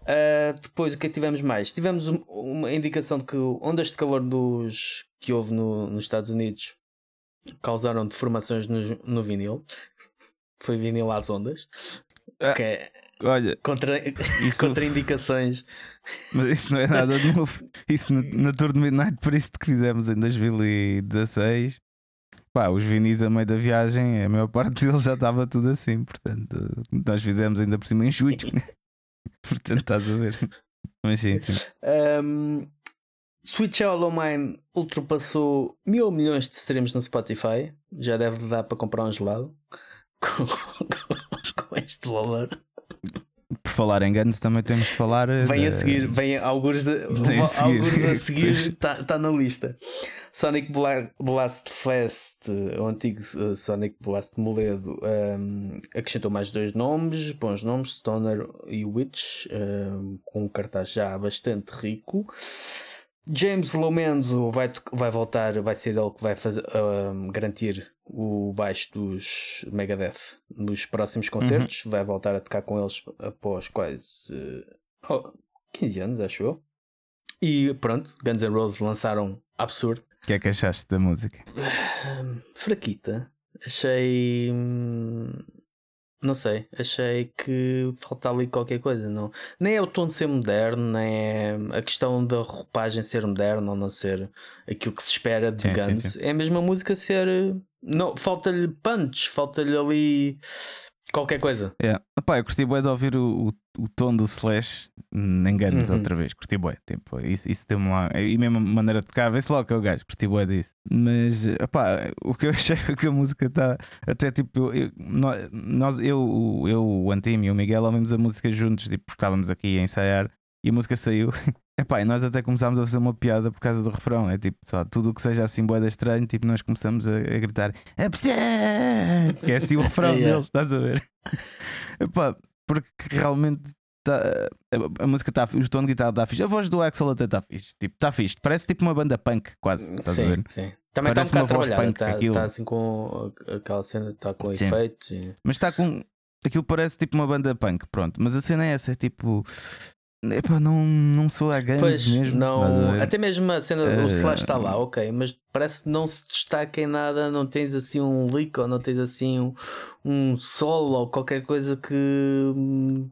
Speaker 1: Ah, depois, o que é que tivemos mais? Tivemos um- uma indicação de que ondas de calor dos, que houve no- nos Estados Unidos causaram deformações no, no vinil. Foi vinil às ondas.
Speaker 2: Ah.
Speaker 1: Que é
Speaker 2: Olha,
Speaker 1: contra,
Speaker 2: isso,
Speaker 1: contra indicações.
Speaker 2: Mas isso não é nada de novo. Isso na, na Tour de Midnight, por isso que fizemos em 2016. Pá, os vinis a meio da viagem, a maior parte deles já estava tudo assim. Portanto, nós fizemos ainda por cima em julho. portanto, estás a ver. Mas sim, sim.
Speaker 1: Um, Sweet Mine ultrapassou mil milhões de streams no Spotify. Já deve dar para comprar um gelado com, com este valor.
Speaker 2: Por falar em Guns, também temos de falar. eh,
Speaker 1: Vem a
Speaker 2: da-
Speaker 1: seguir, vem algures a,
Speaker 2: a seguir.
Speaker 1: algures a seguir, está tá na lista. Sonic Bla- Blast Fest, o antigo uh, Sonic Blast de Moledo, um, acrescentou mais dois nomes, bons nomes, Stoner e Witch, um, com um cartaz já bastante rico. James Lomenzo vai, vai voltar, vai ser ele que vai fazer, um, garantir o baixo dos Megadeth nos próximos concertos. Vai voltar a tocar com eles após quase uh, oh, 15 anos, acho eu. E pronto, Guns N' Roses lançaram Absurd.
Speaker 2: O que é que achaste da música?
Speaker 1: Hum, fraquita. Achei. Não sei. Achei que falta ali qualquer coisa. Não. Nem é o tom de ser moderno, nem é a questão da roupagem ser moderna ou não ser aquilo que se espera de
Speaker 2: Sim, sim,
Speaker 1: Guns.
Speaker 2: sim.
Speaker 1: É mesmo a música ser. Não, falta-lhe punch, falta-lhe ali qualquer coisa.
Speaker 2: É. Epá, eu curti bué de ouvir o, o, o tom do Slash Guns
Speaker 1: Uhum.
Speaker 2: outra vez. Curti bué. Tipo, isso, isso deu-me lá. E mesmo maneira de tocar, vê-se logo que é o gajo. Curti bué disso. Mas, epá, o que eu achei é que a música está. Até tipo, eu, nó- nós, eu, o- eu, o Antim e o Miguel ouvimos a música juntos, tipo, porque estávamos aqui a ensaiar e a música saiu. Epá, e nós até começámos a fazer uma piada por causa do refrão. É tipo, só, tudo o que seja assim boeda estranho, tipo, nós começamos a, a gritar que é assim o refrão
Speaker 1: Yeah.
Speaker 2: deles, estás a ver? Epá, porque realmente tá- a, a música está fixe, o tom de guitarra está fixe, a voz do Axel até está fixe, tipo, está fixe, parece tipo uma banda punk, quase, estás a
Speaker 1: Sim,
Speaker 2: ver?
Speaker 1: sim. Também está um
Speaker 2: Parece uma
Speaker 1: bocado
Speaker 2: voz
Speaker 1: trabalhada. Está
Speaker 2: aquilo.
Speaker 1: tá assim com aquela cena, está com
Speaker 2: Sim.
Speaker 1: efeitos. e-
Speaker 2: Mas está com. Aquilo parece tipo uma banda punk, pronto. Mas a cena é essa, é tipo. Epá, não, não sou a Guns
Speaker 1: Pois,
Speaker 2: mesmo.
Speaker 1: não, até mesmo a cena,
Speaker 2: Eh,
Speaker 1: o Slash está lá, ok, mas parece que não se destaca em nada, não tens assim um lick ou não tens assim um, um solo ou qualquer coisa que hum,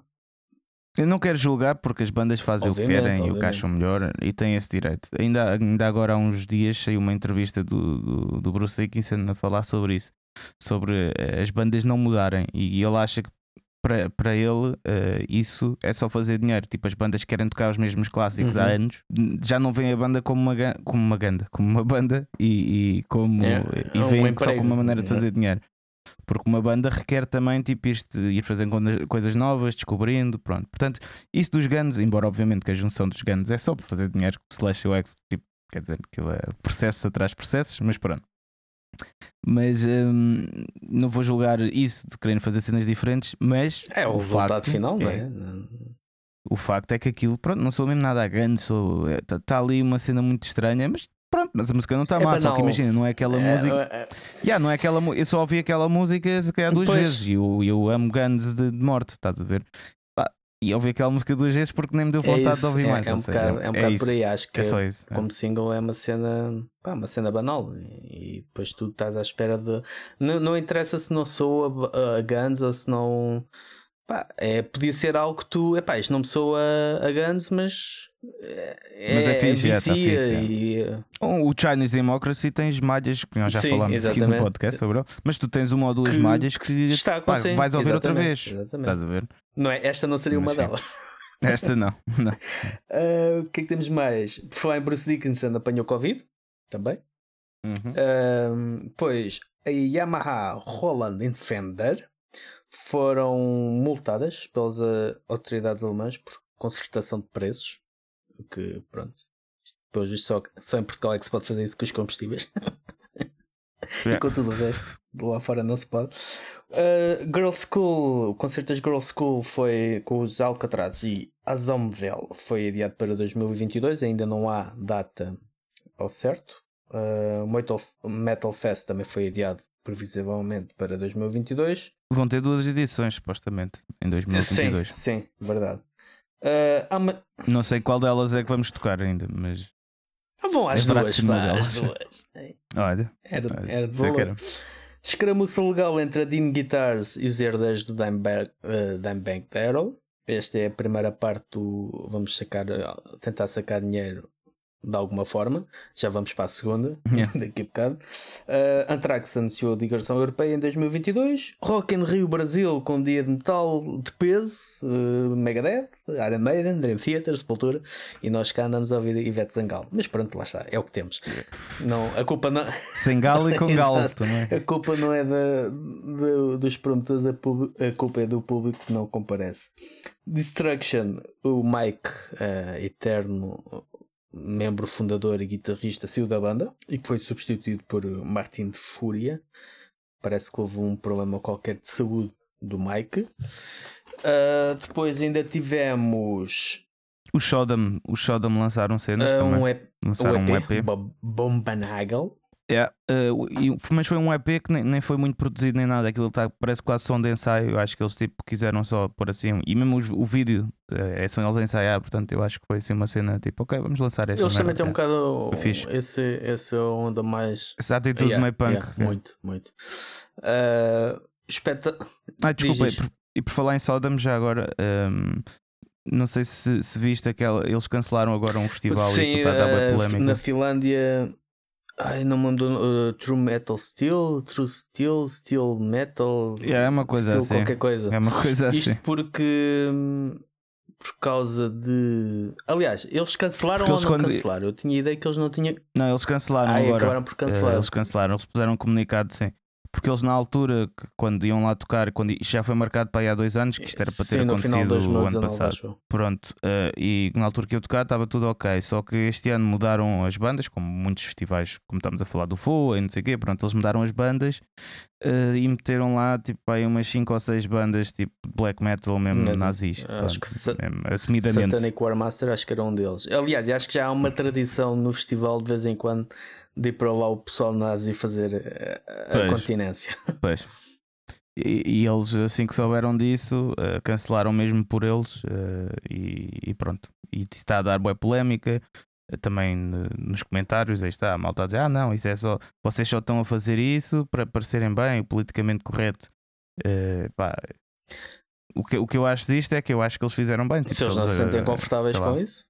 Speaker 2: Eu não quero julgar porque as bandas fazem
Speaker 1: Obviamente,
Speaker 2: o que querem e o que
Speaker 1: obviamente.
Speaker 2: acham melhor e têm esse direito. Ainda, ainda agora há uns dias saiu uma entrevista do, do, do Bruce Dickinson a falar sobre isso, sobre eh, as bandas não mudarem e ele acha que para, para ele eh, isso é só fazer dinheiro. Tipo, as bandas querem tocar os mesmos clássicos há
Speaker 1: Uhum.
Speaker 2: anos, já não vem a banda como uma, como uma ganda, como uma banda e, e como
Speaker 1: É,
Speaker 2: e
Speaker 1: é um
Speaker 2: veem só como uma maneira de
Speaker 1: É.
Speaker 2: fazer dinheiro. Porque uma banda requer também tipo, isto, ir fazendo coisas novas, descobrindo, pronto. Portanto, isso dos Guns, embora obviamente que a junção dos Guns é só para fazer dinheiro, o Slash e o X, tipo, quer dizer, aquilo é processo atrás de processos, mas pronto. Mas hum, não vou julgar isso de quererem fazer cenas diferentes, mas
Speaker 1: É o, resultado
Speaker 2: facto
Speaker 1: final, não
Speaker 2: é-
Speaker 1: é?
Speaker 2: o facto é que aquilo, pronto, não sou mesmo nada a Guns, está tá ali uma cena muito estranha, mas pronto, mas a música não está
Speaker 1: É
Speaker 2: má, só que
Speaker 1: banal.
Speaker 2: imagina, não é aquela
Speaker 1: É,
Speaker 2: música.
Speaker 1: é,
Speaker 2: Yeah, não é aquela, eu só ouvi aquela música se calhar duas
Speaker 1: Pois.
Speaker 2: vezes e eu, eu amo Guns de, de morte, estás a ver? E ouvi aquela música duas vezes porque nem me deu
Speaker 1: é
Speaker 2: vontade
Speaker 1: isso,
Speaker 2: de ouvir
Speaker 1: é-
Speaker 2: mais.
Speaker 1: É, um
Speaker 2: seja,
Speaker 1: bocado, é um bocado
Speaker 2: isso,
Speaker 1: por aí. Acho que
Speaker 2: é só isso. é.
Speaker 1: como single é uma cena, pá, uma cena banal e depois tu estás à espera de. Não, não interessa se não sou a Guns ou se não. Pá, é, podia ser algo que tu. Epá, isto não me soa a, a Guns, mas. É,
Speaker 2: Mas é fixe, é,
Speaker 1: vicia
Speaker 2: fixe, é.
Speaker 1: e.
Speaker 2: O Chinese Democracy tens malhas que nós já
Speaker 1: Sim,
Speaker 2: falámos aqui no
Speaker 1: exatamente.
Speaker 2: podcast sobre ele, mas tu tens uma ou duas
Speaker 1: que-
Speaker 2: malhas
Speaker 1: que
Speaker 2: que,
Speaker 1: destacam,
Speaker 2: pá,
Speaker 1: sim,
Speaker 2: vais ouvir outra
Speaker 1: exatamente,
Speaker 2: vez.
Speaker 1: exatamente.
Speaker 2: Estás a ver?
Speaker 1: Não é? Esta não seria uma
Speaker 2: Mas sim.
Speaker 1: delas.
Speaker 2: Esta não. não.
Speaker 1: Ah, o que é que temos mais? Por falar em Bruce Dickinson, apanhou Covid também.
Speaker 2: Uhum.
Speaker 1: Ahm, pois a Yamaha Roland Fender foram multadas pelas ah, autoridades alemãs por concertação de preços. Que, pronto, depois só, só em Portugal é que se pode fazer isso com os combustíveis.
Speaker 2: Yeah.
Speaker 1: e com tudo o resto, lá fora não se pode. Uh, Girl School, o concerto das Girl School foi com os Alcatraz e a Zomvel foi adiado para 2022, ainda não há data ao certo. Uh, Metal Fest também foi adiado previsivelmente para 2022.
Speaker 2: Vão ter duas edições, supostamente, em 2022.
Speaker 1: Sim, sim, verdade. Uh, uma-
Speaker 2: Não sei qual delas é que vamos tocar ainda, mas
Speaker 1: Ah, vão às
Speaker 2: de
Speaker 1: duas, pá, às
Speaker 2: delas.
Speaker 1: duas.
Speaker 2: olha,
Speaker 1: Era, era de
Speaker 2: era.
Speaker 1: Escaramuça legal entre a Dean Guitars e os herdeiros do Dimebag, uh, Dimebag Darrell. Esta é a primeira parte do. Vamos sacar, uh, tentar sacar dinheiro de alguma forma. Já vamos para a segunda,
Speaker 2: Yeah.
Speaker 1: daqui a bocado. Uh, Anthrax anunciou a digressão europeia em 2022. Rock in Rio Brasil com dia de metal de peso. Uh, Megadeth, Iron Maiden, Dream Theater, Sepultura. E nós cá andamos a ouvir Ivete Zangal. Mas pronto, lá está, é o que temos. Não, a culpa não.
Speaker 2: galo e com galo
Speaker 1: Exato.
Speaker 2: também.
Speaker 1: A culpa não é da, da- dos promotores, a, pub- a culpa é do público que não comparece. Destruction, o Mike, eh, eterno membro fundador e guitarrista, saiu da banda e foi substituído por Martin de Fúria. Parece que houve um problema qualquer de saúde do Mike. Ah, depois ainda tivemos
Speaker 2: Os Sodom, os Sodom lançaram cenas também.
Speaker 1: um EP,
Speaker 2: lançaram um EP.
Speaker 1: Bo- Bombanagel.
Speaker 2: É, eh, e- mas foi um EP que nem, nem foi muito produzido nem nada. Aquilo tá, parece quase som de ensaio. Eu acho que eles tipo, quiseram só pôr assim. E mesmo os- o vídeo eh, é só eles a ensaiar. Portanto, eu acho que foi assim uma cena tipo, ok, vamos lançar esta.
Speaker 1: Eles também têm um
Speaker 2: é.
Speaker 1: bocado
Speaker 2: fixe.
Speaker 1: esse, esse onda mais
Speaker 2: Essa atitude
Speaker 1: Yeah,
Speaker 2: meio punk.
Speaker 1: yeah,
Speaker 2: é.
Speaker 1: muito, muito. Ah, espeta...
Speaker 2: Ah, desculpa, e por, e por falar em Sodom, já agora. ehm, não sei se, se viste aquela. Eles cancelaram agora um festival
Speaker 1: Sim,
Speaker 2: e
Speaker 1: ah,
Speaker 2: polémica.
Speaker 1: na Finlândia. Ai, não mandou uh, True Metal Steel, True Steel, Steel Metal.
Speaker 2: Yeah, é uma coisa
Speaker 1: Steel
Speaker 2: assim.
Speaker 1: qualquer coisa.
Speaker 2: É uma coisa
Speaker 1: Isto
Speaker 2: assim.
Speaker 1: porque. hum, Por causa de. Aliás, eles cancelaram
Speaker 2: Porque
Speaker 1: ou
Speaker 2: eles
Speaker 1: não
Speaker 2: quando-
Speaker 1: cancelaram? Eu tinha ideia que eles não tinham.
Speaker 2: Não, eles cancelaram
Speaker 1: Ai,
Speaker 2: agora.
Speaker 1: acabaram por cancelar.
Speaker 2: Eh, eles cancelaram, eles puseram um comunicado, sim. Porque eles na altura, quando iam lá tocar, quando isto já foi marcado para aí há dois anos, que isto era para ter
Speaker 1: Sim, no
Speaker 2: acontecido o ano
Speaker 1: 2019,
Speaker 2: passado.
Speaker 1: acho.
Speaker 2: Pronto, eh, e na altura que eu tocar estava tudo ok. Só que este ano mudaram as bandas, como muitos festivais, como estamos a falar do FOA e não sei o quê. Pronto, eles mudaram as bandas eh, e meteram lá tipo aí umas 5 ou 6 bandas tipo black metal mesmo
Speaker 1: Mas,
Speaker 2: nazis.
Speaker 1: acho
Speaker 2: Pronto,
Speaker 1: que
Speaker 2: mesmo, assumidamente.
Speaker 1: Satanic War Master, acho que era um deles. Aliás, acho que já há uma tradição no festival de vez em quando de ir para lá o pessoal nazi fazer eh, a,
Speaker 2: Pois.
Speaker 1: continência.
Speaker 2: Pois. E, e eles, assim que souberam disso, eh, cancelaram mesmo por eles eh, e, e pronto. E está a dar boa polémica. Também nos comentários, aí está, a malta a dizer: Ah, não, isso é só. Vocês só estão a fazer isso para parecerem bem, politicamente correto. Pá, o que, o que eu acho disto é que eu acho que eles fizeram bem.
Speaker 1: Tipo, se eles não se sentem confortáveis com isso.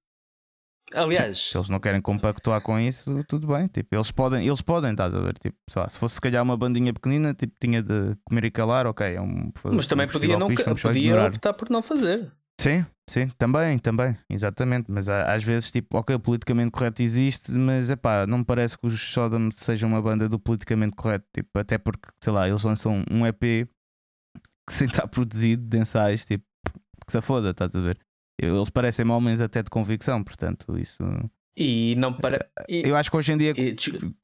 Speaker 1: Aliás,
Speaker 2: se eles não querem compactuar com isso, tudo bem. Tipo, eles podem, eles podem, estás a ver? Tipo, lá, se fosse se calhar uma bandinha pequenina, tipo, tinha de comer e calar, ok. É um,
Speaker 1: mas também podia, não, fixe, podia optar por não fazer.
Speaker 2: Sim, sim, também, também, exatamente. Mas às vezes, tipo, ok, o politicamente correto existe, mas é pá, não me parece que os Sodom sejam uma banda do politicamente correto. Tipo, até porque, sei lá, eles lançam um EP que sem estar produzido de ensaios, tipo, que se foda, estás a ver? Eles parecem homens até de convicção, portanto, isso.
Speaker 1: E não para.
Speaker 2: E... Eu acho que hoje em dia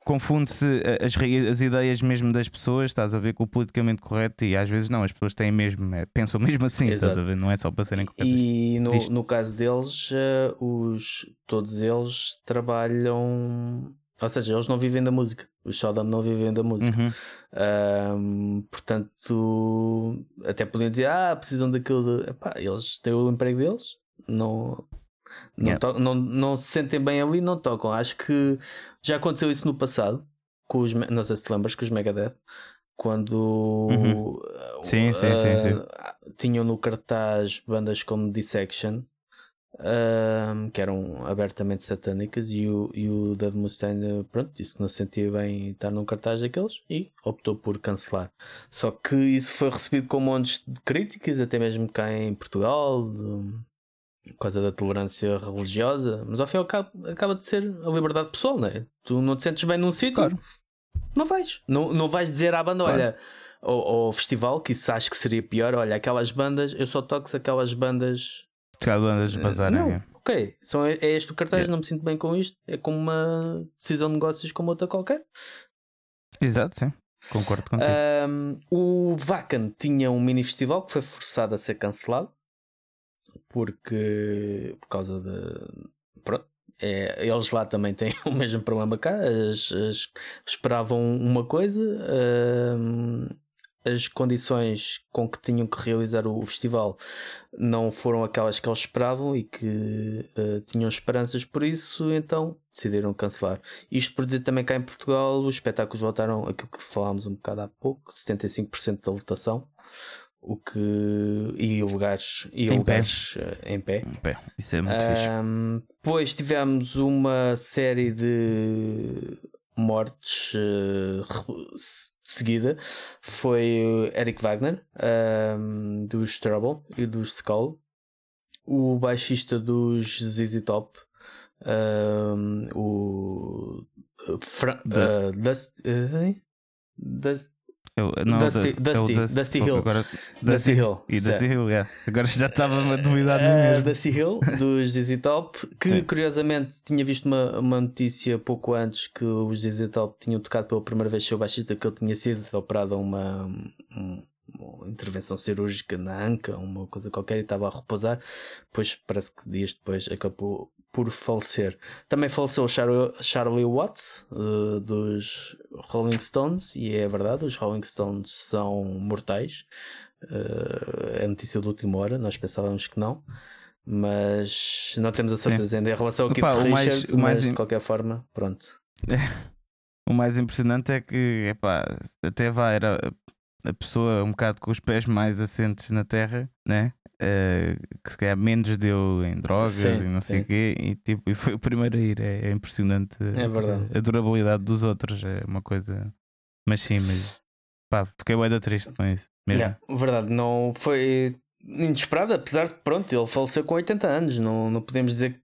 Speaker 2: confunde-se as, as ideias mesmo das pessoas, estás a ver, com o politicamente correto, e às vezes não, as pessoas têm mesmo, é, pensam mesmo assim, Exato. estás a ver, não é só para serem corretas.
Speaker 1: E no, no caso deles, uh, os, todos eles trabalham, ou seja, eles não vivem da música, os Sodom não vivem da música. Uhum. Um, portanto, até podiam dizer, ah, precisam daquilo, de... Epá, eles têm o emprego deles não, não, yeah. não, não se sentem bem ali, não tocam. Acho que já aconteceu isso no passado, com os, não sei se te lembras, com os Megadeth, quando
Speaker 2: uhum. uh, sim, sim, sim,
Speaker 1: uh, tinham no cartaz bandas como Dissection. Uh, que eram abertamente satânicas e o, e o Dave Mustaine pronto, disse que não se sentia bem estar num cartaz daqueles e optou por cancelar. Só que isso foi recebido com montes de críticas, até mesmo cá em Portugal, por causa da tolerância religiosa, mas ao fim e ao cabo acaba de ser a liberdade pessoal, não é? Tu não te sentes bem num sítio, claro. não vais. Não, não vais dizer à banda, claro. olha, ao, ao, festival, que isso acho que seria pior, olha, aquelas bandas, eu só toco aquelas bandas.
Speaker 2: Aquelas bandas bazarem.
Speaker 1: Não, é. ok, são, é este o cartaz, não me sinto bem com isto, é como uma decisão de negócios como outra qualquer.
Speaker 2: Exato, sim. Concordo contigo.
Speaker 1: Um, o Vacan tinha um mini festival que foi forçado a ser cancelado porque por causa de pronto, é, eles lá também têm o mesmo problema cá. As, as, esperavam uma coisa, uh, as condições com que tinham que realizar o, festival não foram aquelas que eles esperavam e que uh, tinham esperanças por isso, então decidiram cancelar. Isto por dizer também cá em Portugal, os espetáculos voltaram aquilo que falámos um bocado há pouco, 75% da lotação o que e lugares e em lugares pé. Eh, em pé.
Speaker 2: Em pé. Isso é muito um,
Speaker 1: fixe. Depois tivemos uma série de mortes uh, seguida. Foi Eric Wagner um, dos Trouble e dos Skull, o baixista dos ZZ Top, um, o Fra Dust, uh, Dust, uh, Dust
Speaker 2: eu, não,
Speaker 1: Dusty, é Dusty, Dusty, Dusty Hill.
Speaker 2: Agora,
Speaker 1: Dusty, Hill.
Speaker 2: E Dusty Hill, yeah. Agora já estava a duvidar do mesmo.
Speaker 1: Uh, Dusty Hill, dos ZZ Top, que Sim. curiosamente tinha visto uma, uma notícia pouco antes que os ZZ Top tinham tocado pela primeira vez seu baixista, que ele tinha sido operado a uma, uma, uma intervenção cirúrgica na anca, uma coisa qualquer, e estava a repousar. Depois, parece que dias depois, acabou por falecer. Também faleceu Charlie Watts, uh, dos Rolling Stones, e é verdade, os Rolling Stones são mortais. Uh, é notícia de última hora, nós pensávamos que não. Mas não temos a certeza ainda em relação ao Keith Richards, mais, mas mais de qualquer forma, pronto.
Speaker 2: o mais impressionante é que epá, até vai, era a pessoa um bocado com os pés mais assentes na terra, né? Uh, que se calhar menos deu em drogas sim, e não sei o quê, e, tipo, e foi o primeiro a ir. É, é impressionante
Speaker 1: é.
Speaker 2: A, a, durabilidade dos outros, é uma coisa. Mas sim, mas pá, fiquei bem da triste com isso. Mesmo. Yeah,
Speaker 1: verdade, não foi inesperado, apesar de pronto, ele faleceu com 80 anos, não, não podemos dizer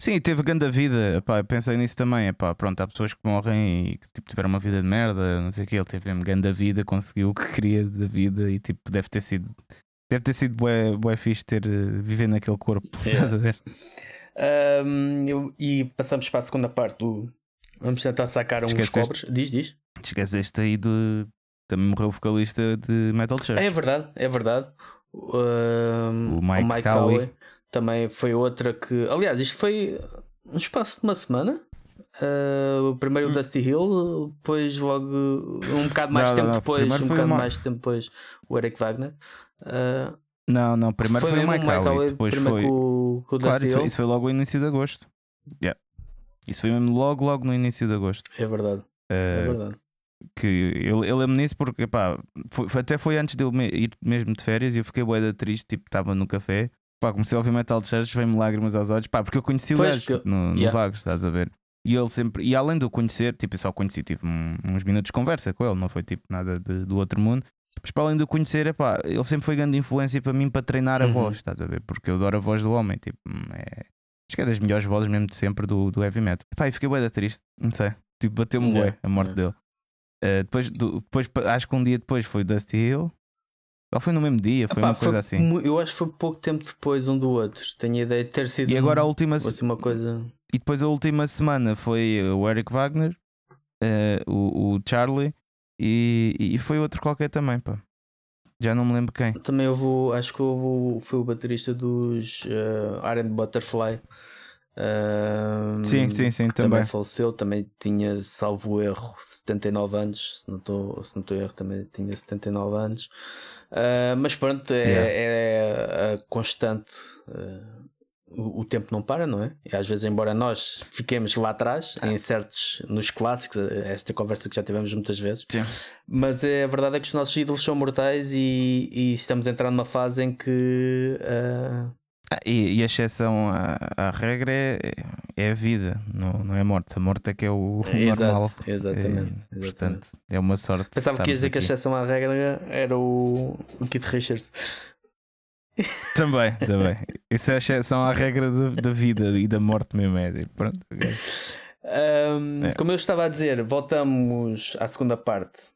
Speaker 2: Sim, teve grande vida, epá, pensei nisso também, epá, pronto, há pessoas que morrem e que tipo, tiveram uma vida de merda, não sei o que, ele teve mesmo grande vida, conseguiu o que queria da vida e tipo, deve ter sido Deve ter sido bué, bué fixe ter uh, viver naquele corpo. Yeah. Estás a ver?
Speaker 1: Um, eu, e passamos para a segunda parte do. Vamos tentar sacar uns cobres. Diz, diz.
Speaker 2: Esqueceste aí do. Também morreu o vocalista de Metal Church.
Speaker 1: É verdade, é verdade. Um,
Speaker 2: o Mike, o Mike Cowie.
Speaker 1: Também foi outra que. Aliás, isto foi um espaço de uma semana. Uh, primeiro o hum. Dusty Hill, depois logo um bocado mais não, tempo não, não. depois, primeiro um bocado uma... mais tempo depois o Eric Wagner. Uh,
Speaker 2: não, não, primeiro foi, foi o Mike Howe, depois foi.
Speaker 1: Com, com
Speaker 2: claro, isso, isso, foi logo no início de agosto. Yeah. Isso foi mesmo logo, logo no início de agosto.
Speaker 1: É verdado. Uh, é verdade.
Speaker 2: que eu, eu lembro nisso porque pá, foi, foi- até foi antes de eu me- ir mesmo de férias e eu fiquei bué da triste, tipo, estava no café. Pá, comecei a ouvir Metal Church, veio-me lágrimas aos olhos, pá, porque eu conheci o gajo
Speaker 1: que-
Speaker 2: no, no
Speaker 1: yeah.
Speaker 2: Vagos, estás a ver? E ele sempre, e além de eu conhecer, tipo, eu só conheci tipo, uns minutos de conversa com ele, não foi tipo nada de- do outro mundo. Mas para além de eu conhecer, epá, ele sempre foi grande influência para mim para treinar a
Speaker 1: Uhum.
Speaker 2: voz, estás a ver? Porque eu adoro a voz do homem, tipo, hum, é, acho que é das melhores vozes mesmo de sempre do, do heavy metal. Pá, e fiquei bué da triste, não sei, tipo, bateu-me
Speaker 1: Yeah,
Speaker 2: bué a morte
Speaker 1: yeah.
Speaker 2: dele. Uh, depois, do- depois, acho que um dia depois foi Dusty Hill, ou foi no mesmo dia, foi
Speaker 1: Epá,
Speaker 2: uma coisa assim.
Speaker 1: mu- Eu acho que foi pouco tempo depois um do outro. Tenho a ideia de ter sido
Speaker 2: E agora a
Speaker 1: um-
Speaker 2: última,
Speaker 1: assim, uma coisa.
Speaker 2: E depois a última semana foi o Eric Wagner, eh, o, o Charlie e, e foi outro qualquer também, pá. Já não me lembro quem.
Speaker 1: Também houve, acho que houve, foi o baterista dos uh, Iron Butterfly.
Speaker 2: Sim, sim, sim,
Speaker 1: que
Speaker 2: também.
Speaker 1: faleceu, também tinha, salvo erro, 79 anos. Se não estou se não estou erro, também tinha 79 anos. Ah, mas pronto, é,
Speaker 2: Yeah.
Speaker 1: é constante. ah, o, o tempo não para, não é? E às vezes, embora nós fiquemos lá atrás,
Speaker 2: Ah.
Speaker 1: em certos, nos clássicos, esta conversa que já tivemos muitas vezes,
Speaker 2: Sim.
Speaker 1: mas é, a verdade é que os nossos ídolos são mortais e, e estamos a entrar numa fase em que ah,
Speaker 2: Ah, e, e a exceção à, à regra é, é a vida, não, não é a morte. A morte é que é o, o normal.
Speaker 1: Exato, exatamente, exatamente.
Speaker 2: portanto, é uma sorte.
Speaker 1: Pensava que ias dizer que a exceção à regra era o, o Keith Richards.
Speaker 2: aqui. Também, também. Isso é a exceção à regra da, da vida e da morte mesmo. É, tipo, pronto, ok.
Speaker 1: Ahm,
Speaker 2: É.
Speaker 1: Como eu estava a dizer, voltamos à segunda parte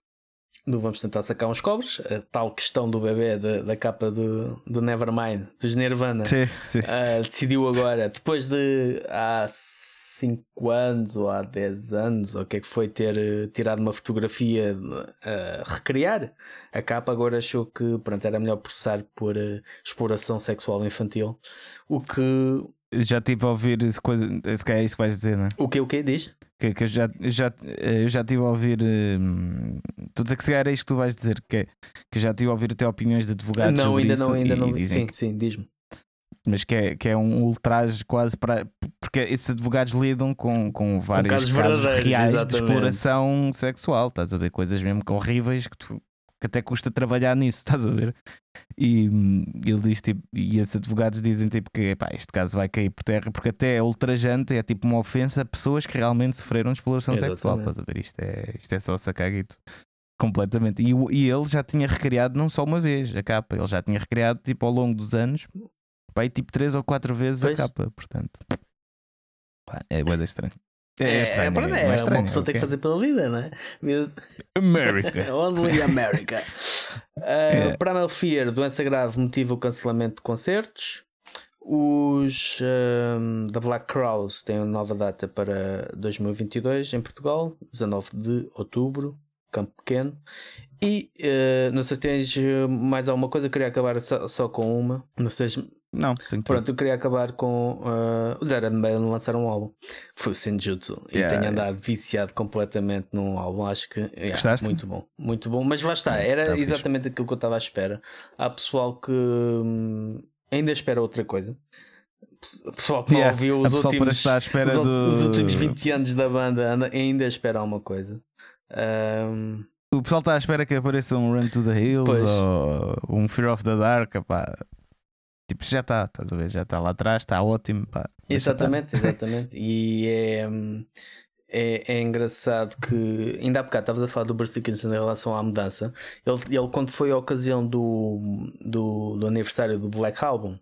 Speaker 1: do Vamos Tentar Sacar uns Cobres, a tal questão do bebê da, da capa do, do Nevermind, dos Nirvana.
Speaker 2: Sim, sim.
Speaker 1: Ah, decidiu agora, depois de há 5 anos ou há 10 anos, ou o que é que foi, ter eh, tirado uma fotografia a recriar a capa, agora achou que pronto, era melhor processar por eh, exploração sexual infantil. O que.
Speaker 2: Já estive a ouvir coisa. Se calhar é isso que vais dizer, não é?
Speaker 1: O que o que diz?
Speaker 2: Que, que eu já, eu já, eu já estive a ouvir. hum, Estou a dizer que se calhar é isto que tu vais dizer, que, é, que eu já estive a ouvir até opiniões de advogados.
Speaker 1: não, ainda não, ainda não. Sim, sim, diz-me.
Speaker 2: mas que é, que é um ultraje quase para. Porque esses advogados lidam com, com vários
Speaker 1: casos
Speaker 2: casos,
Speaker 1: verdadeiros,
Speaker 2: reais de
Speaker 1: exatamente.
Speaker 2: exploração sexual. Estás a ver? Coisas mesmo que horríveis que, tu- que até custa trabalhar nisso, estás a ver? E hum, ele diz tipo, e esses advogados dizem tipo que epá, este caso vai cair por terra porque até é ultrajante, é tipo uma ofensa a pessoas que realmente sofreram de exploração sexual. Estás a ver? Isto é, isto é só sacar guito. Completamente. E, e ele já tinha recriado não só uma vez a capa, ele já tinha recriado tipo ao longo dos anos, e, tipo três ou quatro vezes
Speaker 1: Pois.
Speaker 2: a capa, portanto. Pá, é boa estranho. É, estranho.
Speaker 1: pronto,
Speaker 2: mesmo,
Speaker 1: é,
Speaker 2: é estranho,
Speaker 1: uma pessoa tem que fazer pela vida, não é?
Speaker 2: America.
Speaker 1: Only America. Uh,
Speaker 2: É.
Speaker 1: Primal Fear, doença grave, motiva o cancelamento de concertos. Os um, da Black Crowes têm uma nova data para 2022 em Portugal, 19 de outubro, Campo Pequeno. E uh, não sei se tens mais alguma coisa, eu queria acabar só, só com uma. Não sei se-
Speaker 2: Não, tenho
Speaker 1: Pronto, eu queria acabar com uh, os Iron Maiden lançaram um álbum. Foi o Senjutsu. e
Speaker 2: Yeah,
Speaker 1: tenho
Speaker 2: yeah.
Speaker 1: andado viciado completamente num álbum. Acho que yeah,
Speaker 2: Gostaste?
Speaker 1: muito bom. Muito bom. Mas lá está, era
Speaker 2: tá
Speaker 1: exatamente aquilo que eu estava à espera. Há pessoal que hum, ainda espera outra coisa. Pessoal que não
Speaker 2: Yeah,
Speaker 1: ouviu os últimos,
Speaker 2: estar à espera
Speaker 1: os,
Speaker 2: do-
Speaker 1: os últimos 20 anos da banda anda- ainda espera alguma coisa. Um,
Speaker 2: O pessoal está à espera que apareça um Run to the Hills
Speaker 1: Pois.
Speaker 2: ou um Fear of the Dark. Pá. Tipo, já está, estás a ver? Já está lá atrás, está ótimo. Pá.
Speaker 1: Exatamente, exatamente. e é, hum, é, é engraçado que ainda há bocado estavas a falar do Bruce em relação à mudança. Ele, ele quando foi a ocasião do, do, do aniversário do Black Album,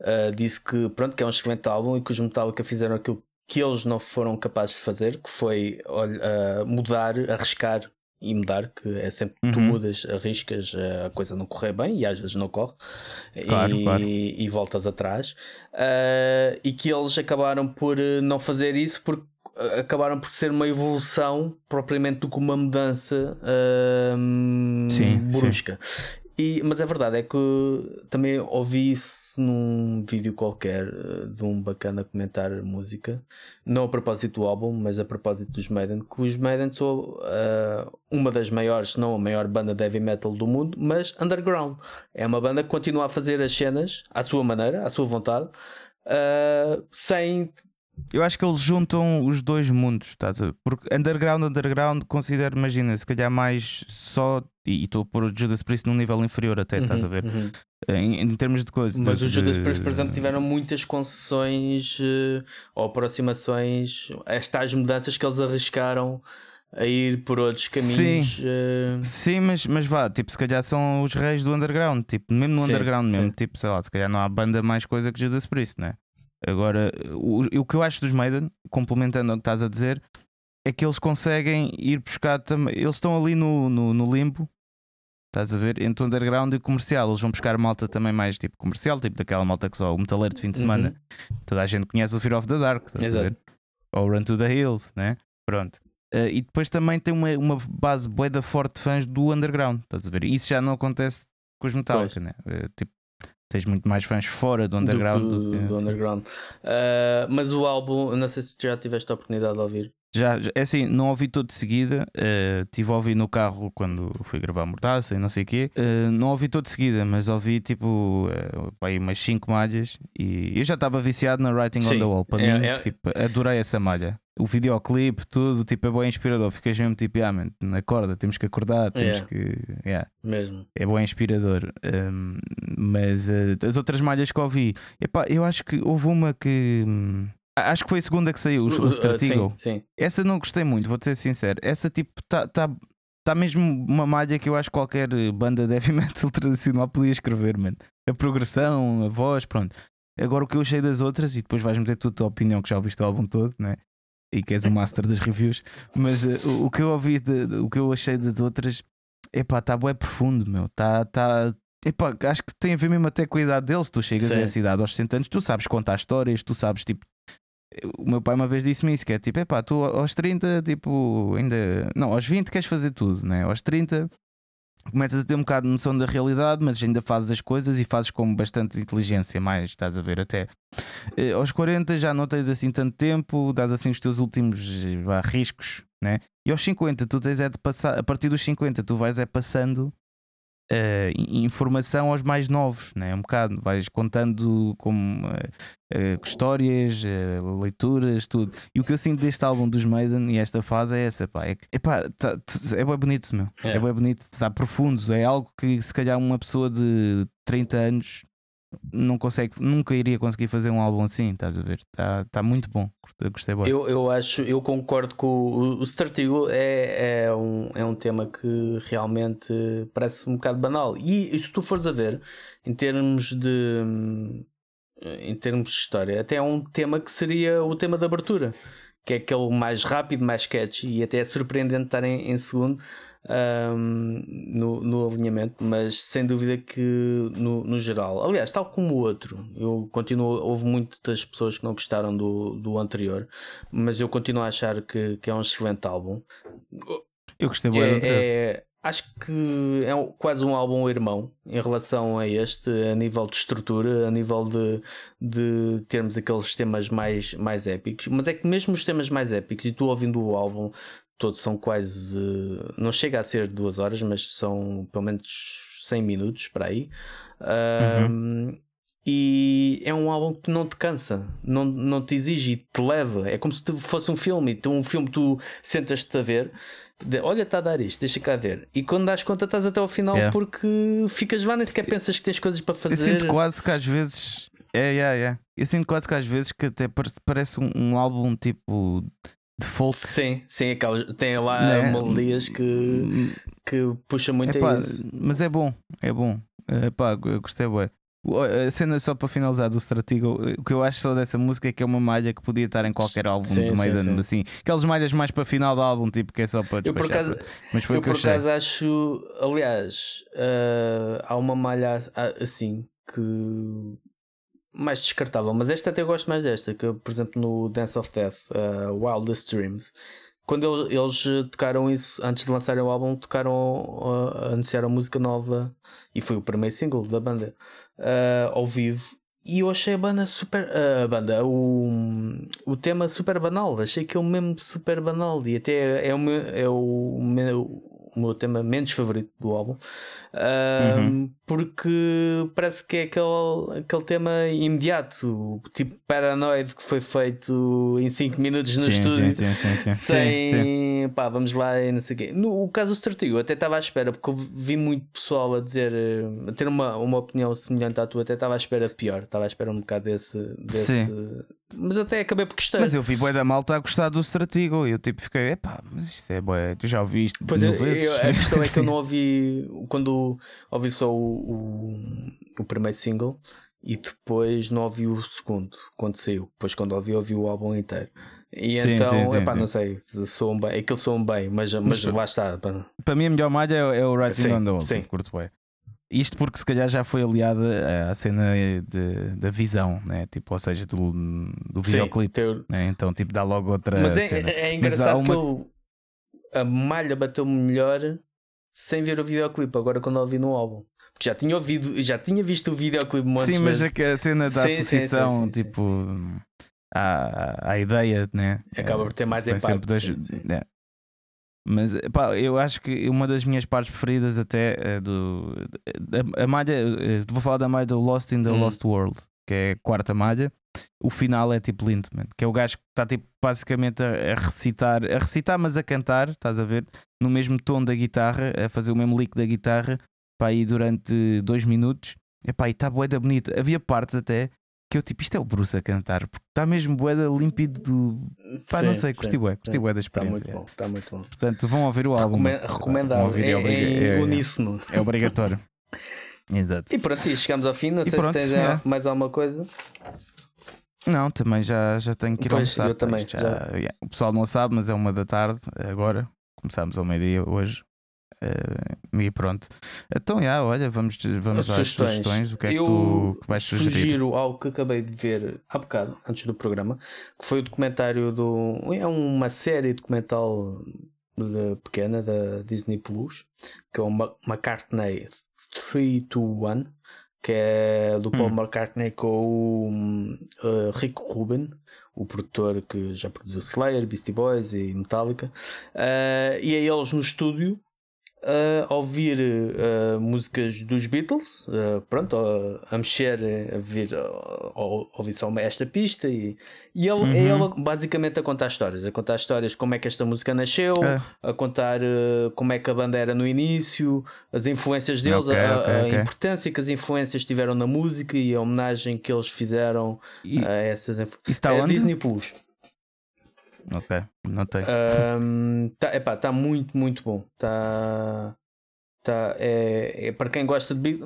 Speaker 1: ah, disse que pronto, que é um excelente álbum e que os Metallica fizeram aquilo que eles não foram capazes de fazer, que foi olha, ah, mudar, arriscar e mudar, que é sempre que tu
Speaker 2: Uhum.
Speaker 1: mudas, arriscas, ah, a coisa não correr bem e às vezes não corre
Speaker 2: Claro,
Speaker 1: e,
Speaker 2: claro.
Speaker 1: e voltas atrás Ah, e que eles acabaram por eh, não fazer isso porque acabaram por ser uma evolução propriamente do que uma mudança ahm,
Speaker 2: Sim,
Speaker 1: brusca. E, mas a verdade é que também ouvi isso num vídeo qualquer eh, de um bacana comentar música, não a propósito do álbum, mas a propósito dos Maiden, que os Maiden são ah, uma das maiores, se não a maior banda de heavy metal do mundo, mas underground. É uma banda que continua a fazer as cenas à sua maneira, à sua vontade, ah, sem
Speaker 2: Eu acho que eles juntam os dois mundos, estás a ver? Porque underground, underground, considero, imagina, se calhar mais só. E estou a pôr o Judas Priest num nível inferior até, uhum, estás a ver? Uhum. Em, em, termos de coisas.
Speaker 1: Mas os Judas Priest, por exemplo, tiveram muitas concessões uh, ou aproximações, estas mudanças que eles arriscaram a ir por outros caminhos.
Speaker 2: Sim, uh... sim mas, mas vá, tipo, se calhar são os reis do underground, tipo, mesmo no sim, underground mesmo, sim. tipo, sei lá, se calhar não há banda mais coisa que Judas Priest, né? Agora, o, o que eu acho dos Maiden, complementando o que estás a dizer, é que eles conseguem ir buscar também. Eles estão ali no, no, no, limbo, estás a ver? Entre o underground e o comercial. Eles vão buscar malta também mais tipo comercial, tipo daquela malta que só o metaleiro de fim de semana. Uhum. Toda a gente conhece o Fear of the Dark, estás a ver? Ou Run to the Hills, né? Pronto. Uh, e depois também tem uma, uma base boeda forte de fãs do underground, estás a ver? Isso já não acontece com os Metallica, né? Uh, tipo, tens muito mais fãs fora do underground.
Speaker 1: Do, do, do underground. Uh, mas o álbum, não sei se já tiveste a oportunidade de ouvir.
Speaker 2: Já, é assim, não ouvi todo de seguida. Uh, tive a ouvir no carro quando fui gravar Mordaça e não sei o quê. Uh, não ouvi todo de seguida, mas ouvi tipo uh, aí umas 5 malhas. E eu já estava viciado na Writing Sim, on the Wall. Para é, mim, é... Tipo, adorei essa malha. O videoclipe, tudo, tipo, é bem inspirador. Ficas mesmo tipo, ah, man, acorda, temos que acordar, temos yeah. que. Yeah.
Speaker 1: Mesmo.
Speaker 2: É bem inspirador. Um, mas as outras malhas que ouvi, epá, eu acho que houve uma que. Hum, Acho que foi a segunda que saiu, o, o.
Speaker 1: Uh, sim, sim.
Speaker 2: Essa não gostei muito, vou ser sincero. Essa tipo está tá, tá mesmo uma malha que eu acho que qualquer banda de heavy metal tradicional podia escrever, mano. A progressão, a voz, pronto. Agora o que eu achei das outras, e depois vais-me dizer a tua opinião, que já ouviste o álbum todo, né? E que és o master das reviews, mas uh, o, que eu ouvi, de, de, o que eu achei das outras, epá, está bué profundo, meu. Está, tá, epá, acho que tem a ver mesmo até com a idade deles. Tu chegas Sim. a essa idade aos 60 anos, tu sabes contar histórias, tu sabes tipo o meu pai uma vez disse-me isso: que é tipo, é pá, tu aos 30, tipo, ainda. Não, aos 20 queres fazer tudo, né? Aos 30 começas a ter um bocado de noção da realidade, mas ainda fazes as coisas e fazes com bastante inteligência, mais estás a ver até. Eh, aos 40 já não tens assim tanto tempo, dás assim os teus últimos vá, riscos, né? E aos 50 tu tens é de passar, a partir dos 50 tu vais é passando uh, informação aos mais novos, né? um bocado, vais contando como uh, uh, histórias, leituras, tudo. E o que eu sinto deste álbum dos Maiden e esta fase é essa, pá, é, epá, tá, é bem bonito, meu. É, é bem bonito, está profundo, é algo que se calhar uma pessoa de 30 anos não consegue, nunca iria conseguir fazer um álbum assim, estás a ver? Está tá muito bom, gostei bem.
Speaker 1: Eu, eu acho, eu concordo com o, o Startigo é, é, um, é um tema que realmente parece um bocado banal. E, e se tu fores a ver, em termos de em termos de história, até é um tema que seria o tema de abertura, que é aquele mais rápido, mais catchy e até é surpreendente estar em, em segundo um, no, no alinhamento, mas sem dúvida que no, no geral, aliás, tal como o outro, eu continuo, houve muitas pessoas que não gostaram do, do anterior, mas eu continuo a achar que, que é um excelente álbum.
Speaker 2: Eu gostei muito.
Speaker 1: É, é, acho que é quase um álbum irmão em relação a este, a nível de estrutura, a nível de, de termos aqueles temas mais, mais épicos. Mas é que mesmo os temas mais épicos, e tu ouvindo o álbum, todos são quase. Não chega a ser duas horas, mas são pelo menos 100 minutos para aí. Uhum. e é um álbum que não te cansa, não, não te exige, te leva. É como se fosse um filme. Então, um filme tu sentas-te a ver, de, olha, está a dar isto, deixa cá ver. E quando dás conta, estás até ao final yeah. porque ficas lá, nem sequer pensas que tens coisas para fazer.
Speaker 2: Eu sinto quase que às vezes. É, é, é. Eu sinto quase que às vezes que até parece um, um álbum tipo de folk.
Speaker 1: Sim, sim, aquelas, tem lá né? melodias que, que puxa muito
Speaker 2: Epá,
Speaker 1: a isso.
Speaker 2: Mas é bom, é bom. Epá, eu gostei bem. A cena só para finalizar do Stratigo, o que eu acho só dessa música é que é uma malha que podia estar em qualquer álbum sim, do Maiden, assim. Aquelas malhas mais para final do álbum, tipo, que é só para
Speaker 1: Eu por acaso, Mas foi eu, por acaso acho, aliás, uh, há uma malha assim que mais descartável, mas esta até gosto mais desta, que por exemplo no Dance of Death, uh, Wildest Dreams, quando eles tocaram isso antes de lançarem o álbum, tocaram, uh, anunciaram música nova e foi o primeiro single da banda uh, ao vivo. E eu achei a banda super. Uh, a banda, o, o tema super banal. Achei que é o mesmo super banal. E até é o meu, é o meu, o meu tema menos favorito do álbum. Uh, uhum. Porque parece que é aquele, aquele tema imediato, tipo Paranoid que foi feito em 5 minutos no
Speaker 2: sim,
Speaker 1: estúdio,
Speaker 2: sim, sim, sim,
Speaker 1: sem pá, vamos lá e não sei o quê. No o caso do Strategy, eu até estava à espera, porque eu vi muito pessoal a dizer, eh, a ter uma, uma opinião semelhante à tua, até estava à espera de pior, estava à espera um bocado desse. desse mas até acabei por gostar.
Speaker 2: Mas eu vi Boé da Malta a gostar do Stratigo e eu tipo fiquei, epá, mas isto é boé, tu já ouviste?
Speaker 1: Pois eu, a questão é que eu não ouvi quando ouvi só o, o, o, primeiro single e depois não ouvi o segundo quando saiu. Depois quando ouvi, ouvi o álbum inteiro. E sim, então, sim, sim, epá, não sei, soam bem, aquilo soam bem, mas, mas, mas lá está.
Speaker 2: Para, para mim, a melhor malha é, é o Writing on the Wall, sim. curto bem. Isto porque se calhar já foi aliada à cena de, da visão, né? tipo, ou seja, do, do videoclipe. Teu... Né? Então, tipo, dá logo outra.
Speaker 1: Mas é,
Speaker 2: cena.
Speaker 1: é engraçado uma... que eu, a malha bateu melhor sem ver o videoclipe, agora quando ouvi no álbum. Já tinha ouvido, já tinha visto o videoclipe
Speaker 2: muitas Sim, mas é que a cena da sim, associação, sim, sim, tipo, à, à ideia, né?
Speaker 1: Acaba por ter mais impacto. Das, né?
Speaker 2: Mas pá, eu acho que uma das minhas partes preferidas até é do. A, a malha. Eh, vou falar da malha do Lost in the hum. Lost World, que é a quarta malha. O final é tipo lindo, man, que é o gajo que está tipo, basicamente a, a, recitar, a recitar, mas a cantar, estás a ver? No mesmo tom da guitarra, a fazer o mesmo lick da guitarra, para aí durante dois minutos. Epá, e está boeda bonita. Havia partes até que eu tipo, isto é o Bruce a cantar, porque está mesmo boeda límpido do. Pá, sim, não sei, curti bué, curti bué da experiência.
Speaker 1: Está muito bom, está muito bom.
Speaker 2: Portanto, vão ouvir o álbum.
Speaker 1: Recomendado, é, é, é, uníssono.
Speaker 2: É, obrigatório. Exato.
Speaker 1: E pronto, e chegamos ao fim. Não e sei pronto, se tens é. mais alguma coisa.
Speaker 2: Não, também já, já tenho que ir
Speaker 1: pois, almoçar. Eu também,
Speaker 2: já, já. Yeah. O pessoal não sabe, mas é uma da tarde agora. Começámos ao meio-dia hoje. Uh, e pronto. Então, já, olha, vamos, vamos às sugestões. sugestões. O que é
Speaker 1: eu
Speaker 2: que tu vais sugerir?
Speaker 1: sugiro algo que acabei de ver há bocado, antes do programa, que foi o documentário do. É uma série documental de, pequena da Disney Plus, que é o McCartney 321, que é do Paul hum. McCartney com o uh, Rick Rubin, o produtor que já produziu Slayer, Beastie Boys e Metallica, uh, e é eles no estúdio a ouvir uh, músicas dos Beatles, uh, pronto, a, a, mexer, a ouvir só esta pista e, e ele, uhum. ele basicamente a contar histórias, a contar histórias como é que esta música nasceu, é. a contar uh, como é que a banda era no início, as influências deles, okay, a, okay, a okay. importância que as influências tiveram na música e a homenagem que eles fizeram e, a essas influências. É Disney Plus.
Speaker 2: Ok, não tem.
Speaker 1: Um, tá, está muito, muito bom. Está. Tá, é, é, para quem gosta de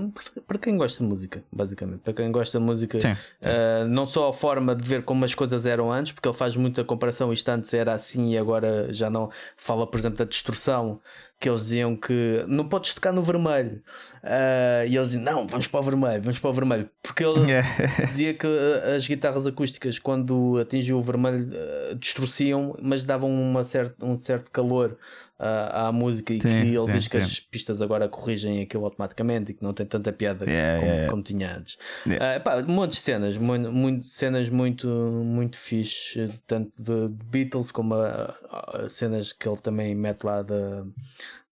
Speaker 1: para quem gosta de música, basicamente. Para quem gosta de música, sim, sim. Uh, não só a forma de ver como as coisas eram antes, porque ele faz muita comparação. Isto antes era assim e agora já não. Fala, por exemplo, da distorção que eles diziam que não podes tocar no vermelho. Uh, e eles diziam, não, vamos para o vermelho, vamos para o vermelho. Porque ele yeah. dizia que as guitarras acústicas, quando atingiam o vermelho, uh, distorciam, mas davam uma certa, um certo calor uh, à música. E sim, que ele sim, diz que sim. as pistas agora corrigem aquilo automaticamente e que não tem tanta piada yeah, como, yeah. como, tinha antes. Yeah. Pá, muitas cenas, muito, muito, cenas muito, muito fixe, tanto de Beatles como a, a cenas que ele também mete lá da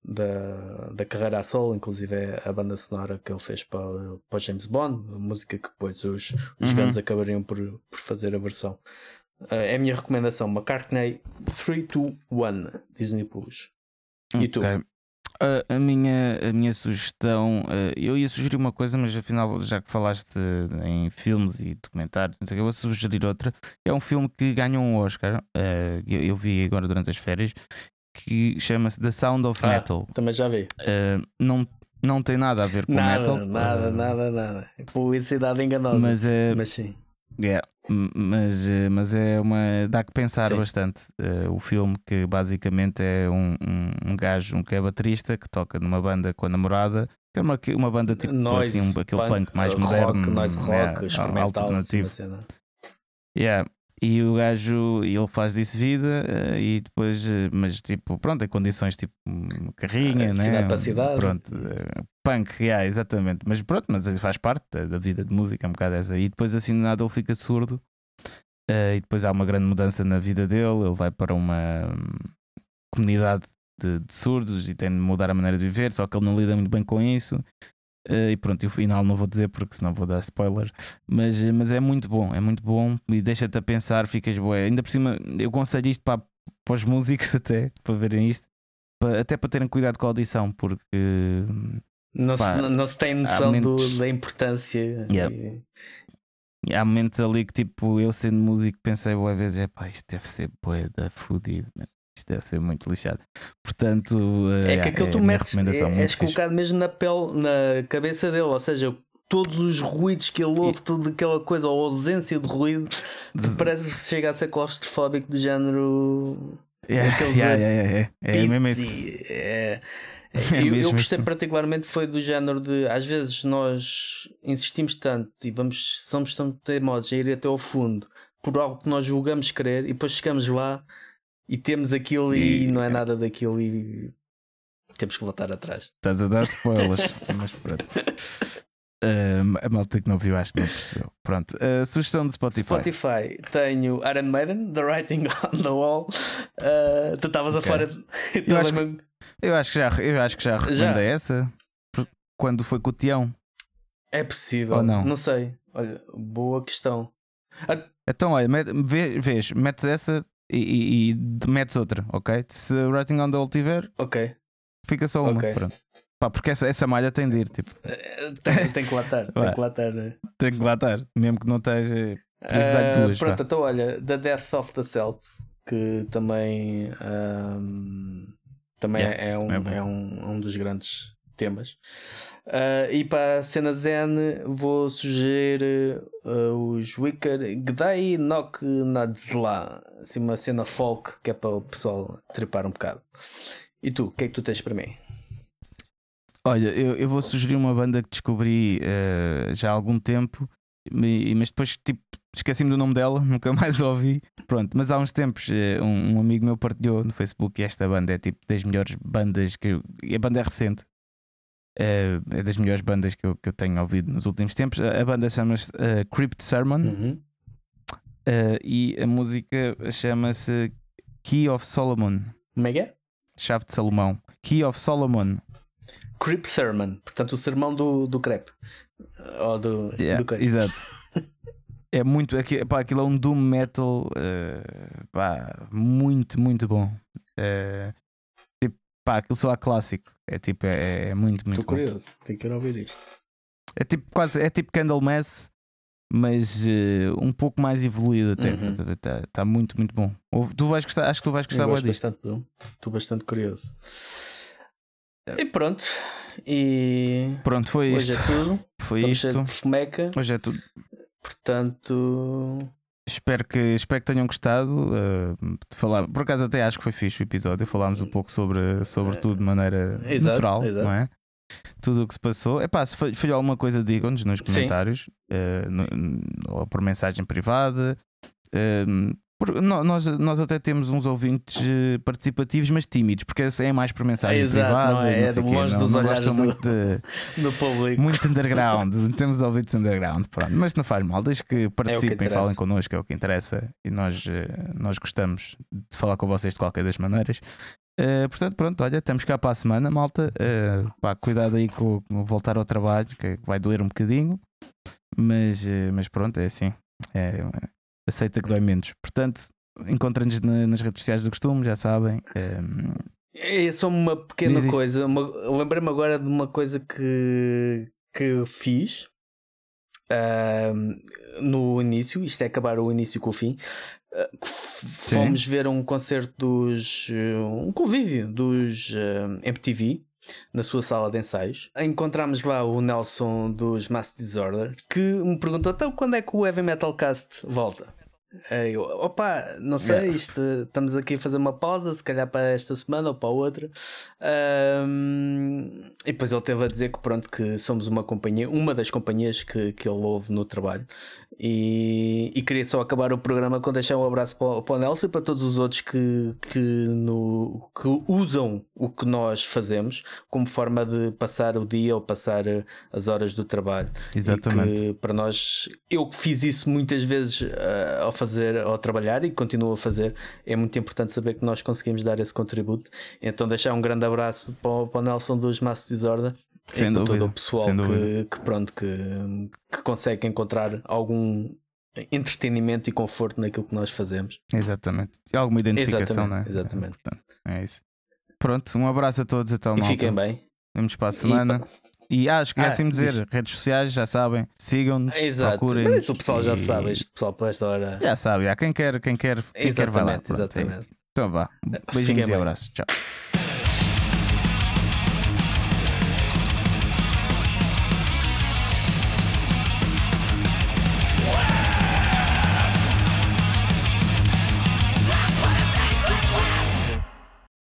Speaker 1: da, da carreira a solo, inclusive é a banda sonora que ele fez para, para James Bond, a música que depois os, os uhum. Guns acabariam por, por fazer a versão. Uh, é a minha recomendação: McCartney 321 Disney Plus. E okay. tu?
Speaker 2: Uh, a, minha, a minha sugestão, uh, eu ia sugerir uma coisa, mas afinal, já que falaste em filmes e documentários, não sei, eu vou sugerir outra. É um filme que ganhou um Oscar, eu, eu, vi agora durante as férias, que chama-se The Sound of ah, Metal.
Speaker 1: Também já vi.
Speaker 2: Não, não tem nada a ver com
Speaker 1: nada,
Speaker 2: metal.
Speaker 1: Nada, nada, nada. Publicidade enganosa.
Speaker 2: Mas, uh,
Speaker 1: mas sim.
Speaker 2: Yeah, mas, mas é uma. dá que pensar sim. bastante. o filme que basicamente é um, um, um gajo, um que é baterista, que toca numa banda com a namorada. Que é uma, uma banda tipo noise, assim, um, aquele punk, punk mais rock, moderno.
Speaker 1: Noise rock, yeah, experimental, alternativo. Assim,
Speaker 2: yeah. E o gajo, ele faz disso vida eh, e depois, eh, mas tipo, pronto, em condições tipo carrinha, é, né?
Speaker 1: para cidade.
Speaker 2: Pronto, eh, punk, yeah, exatamente. Mas pronto, mas faz parte da vida de música, é um bocado essa. E depois assim nada ele fica surdo e depois há uma grande mudança na vida dele, ele vai para uma hum, comunidade de, de surdos e tem de mudar a maneira de viver, só que ele não lida muito bem com isso. Uh, e pronto, e o final não vou dizer porque senão vou dar spoiler. Mas, mas é muito bom, é muito bom e deixa-te a pensar, ficas boa. Ainda por cima, eu aconselho isto para, para os músicos até, para verem isto, para, até para terem cuidado com a audição, porque
Speaker 1: não, pá, se, não, se tem noção momentos... do, da importância.
Speaker 2: Yeah. E... E há momentos ali que, tipo, eu sendo músico, pensei boa vezes: é pá, isto deve ser boeda fodido, isto deve ser muito lixado. Portanto,
Speaker 1: é que aquilo é tu metes, é, és colocado mesmo na pele, na cabeça dele, ou seja, todos os ruídos que ele ouve, e... tudo aquela coisa, ou ausência de ruído, parece que chega a ser claustrofóbico do género.
Speaker 2: Yeah, aqueles yeah, yeah, yeah, é, é, mesmo
Speaker 1: isso. É, é eu, eu, gostei particularmente foi do género de às vezes nós insistimos tanto e vamos somos tão teimosos a ir até ao fundo por algo que nós julgamos querer e depois chegamos lá e temos aquilo e, e não é nada daquilo e temos que voltar atrás.
Speaker 2: Estás a dar spoilers, mas pronto. Uh, a malta que não viu, acho que não percebeu. Pronto, uh, sugestão do Spotify.
Speaker 1: Spotify, tenho Iron Maiden, The Writing on the Wall. Uh, tu estavas okay. a fora.
Speaker 2: Eu acho, que, eu acho que já, eu acho que já recomendei essa quando foi com o Tião.
Speaker 1: É possível, Ou não? Não sei. Olha, boa questão.
Speaker 2: Então, olha, vês, metes essa e, e, metes outra, ok? Se Writing on the Wall tiver,
Speaker 1: ok.
Speaker 2: fica só uma. Okay. Pronto. Pá, porque essa, essa malha tem de ir, tipo.
Speaker 1: Eh, tem, tem que lá estar, tem que lá estar. Né?
Speaker 2: Tem que lá estar, mesmo que não esteja. Uh, duas,
Speaker 1: pronto, vá. então olha, The Death of the Celts, que também, um, também yeah, é, um, é, é um, um dos grandes temas. Uh, e para a cena Zen, vou sugerir uh, os Wicker Gdai Nok Nadzla, assim uma cena folk que é para o pessoal tripar um bocado. E tu, o que é que tu tens para mim?
Speaker 2: Olha, eu, eu vou sugerir uma banda que descobri uh, já há algum tempo, mas depois tipo, esqueci-me do nome dela, nunca mais ouvi. Pronto, mas há uns tempos um, um, amigo meu partilhou no Facebook e esta banda é tipo das melhores bandas que eu, a banda é recente. Uh, é das melhores bandas que eu, que eu tenho ouvido nos últimos tempos. A, banda chama-se Crypt Sermon uhum. e a música chama-se Key of Solomon.
Speaker 1: Como é que é?
Speaker 2: Chave de Salomão. Key of Solomon.
Speaker 1: Creep Sermon, portanto, o sermão do, do crepe. Ou do,
Speaker 2: yeah,
Speaker 1: do
Speaker 2: Exato. é muito. Aqui, pá, aquilo é um doom metal uh, pá, muito, muito bom. Uh, tipo, pá, aquilo só é clássico. É tipo, é, é muito, muito
Speaker 1: Estou curioso, tenho que ir ouvir isto.
Speaker 2: É tipo, quase, é tipo Candlemass, mas uh, um pouco mais evoluído até. Está uhum. tá muito, muito bom. Tu vais gostar, acho que tu vais gostar
Speaker 1: Eu bastante, Estou bastante curioso. E pronto. E
Speaker 2: pronto, foi
Speaker 1: hoje
Speaker 2: isto.
Speaker 1: é tudo.
Speaker 2: Foi
Speaker 1: Estamos
Speaker 2: isto. Hoje é tudo.
Speaker 1: Portanto.
Speaker 2: Espero que, espero que tenham gostado uh, de falar. Por acaso até acho que foi fixe o episódio. Falámos um pouco sobre, sobre tudo de maneira exato, natural, exato. não é? Tudo o que se passou. Epá, se falhou alguma coisa, digam-nos nos comentários uh, no, ou por mensagem privada. Uh, nós, nós até temos uns ouvintes eh, participativos, mas tímidos, porque é mais por mensagem é, privada. Não é,
Speaker 1: é de longe dos olhares do,
Speaker 2: muito de,
Speaker 1: do público.
Speaker 2: Muito underground. temos ouvintes underground, pronto. mas não faz mal, desde que participem é e falem connosco, é o que interessa e nós, eh, nós gostamos de falar com vocês de qualquer das maneiras. Uh, portanto, pronto, olha, estamos cá para a semana, malta. Uh, pá, cuidado aí com, com voltar ao trabalho, que vai doer um bocadinho, mas, uh, mas pronto, é assim. É, aceita que dói menos. Portanto, encontrem-nos nas redes sociais do costume, já sabem.
Speaker 1: É, é só uma pequena coisa. Lembrei-me agora de uma coisa que, que fiz uh, no início. Isto é acabar o início com o fim. Uh, fomos ver um concerto dos. Uh, um convívio dos uh, MTV na sua sala de ensaios. Encontramos lá o Nelson dos Mass Disorder que me perguntou: então quando é que o Heavy Metal Cast volta? Eu, opa, não sei, yeah. isto, estamos aqui a fazer uma pausa, se calhar para esta semana ou para outra. Um, e depois ele teve a dizer que pronto, que somos uma companhia, uma das companhias que, que ele ouve no trabalho. E, e, queria só acabar o programa com deixar um abraço para, para o Nelson e para todos os outros que, que, no, que usam o que nós fazemos como forma de passar o dia ou passar as horas do trabalho.
Speaker 2: Exatamente.
Speaker 1: para nós, eu fiz isso muitas vezes uh, ao fazer, ao trabalhar e continuo a fazer. É muito importante saber que nós conseguimos dar esse contributo. Então, deixar um grande abraço para, para o Nelson dos Mass Disorder
Speaker 2: Sem
Speaker 1: e
Speaker 2: dúvida,
Speaker 1: todo o pessoal que, que, pronto, que, que consegue encontrar algum entretenimento e conforto naquilo que nós fazemos.
Speaker 2: Exatamente. E alguma identificação,
Speaker 1: Exatamente,
Speaker 2: não é?
Speaker 1: exatamente.
Speaker 2: É, é isso. Pronto, um abraço a todos, então,
Speaker 1: E
Speaker 2: malta.
Speaker 1: fiquem bem.
Speaker 2: Vemos para a semana. E, ah, esqueci-me de
Speaker 1: Ah,
Speaker 2: dizer, redes sociais, já sabem, sigam-nos, procurem.
Speaker 1: Mas isso o pessoal já
Speaker 2: e-
Speaker 1: sabe, este pessoal por esta hora.
Speaker 2: Já sabe, há quem quer, quem quer, quem quer vai lá.
Speaker 1: Exatamente,
Speaker 2: Pronto, é
Speaker 1: exatamente.
Speaker 2: isso. Então vá, beijinhos e
Speaker 1: bem.
Speaker 2: abraços. Tchau.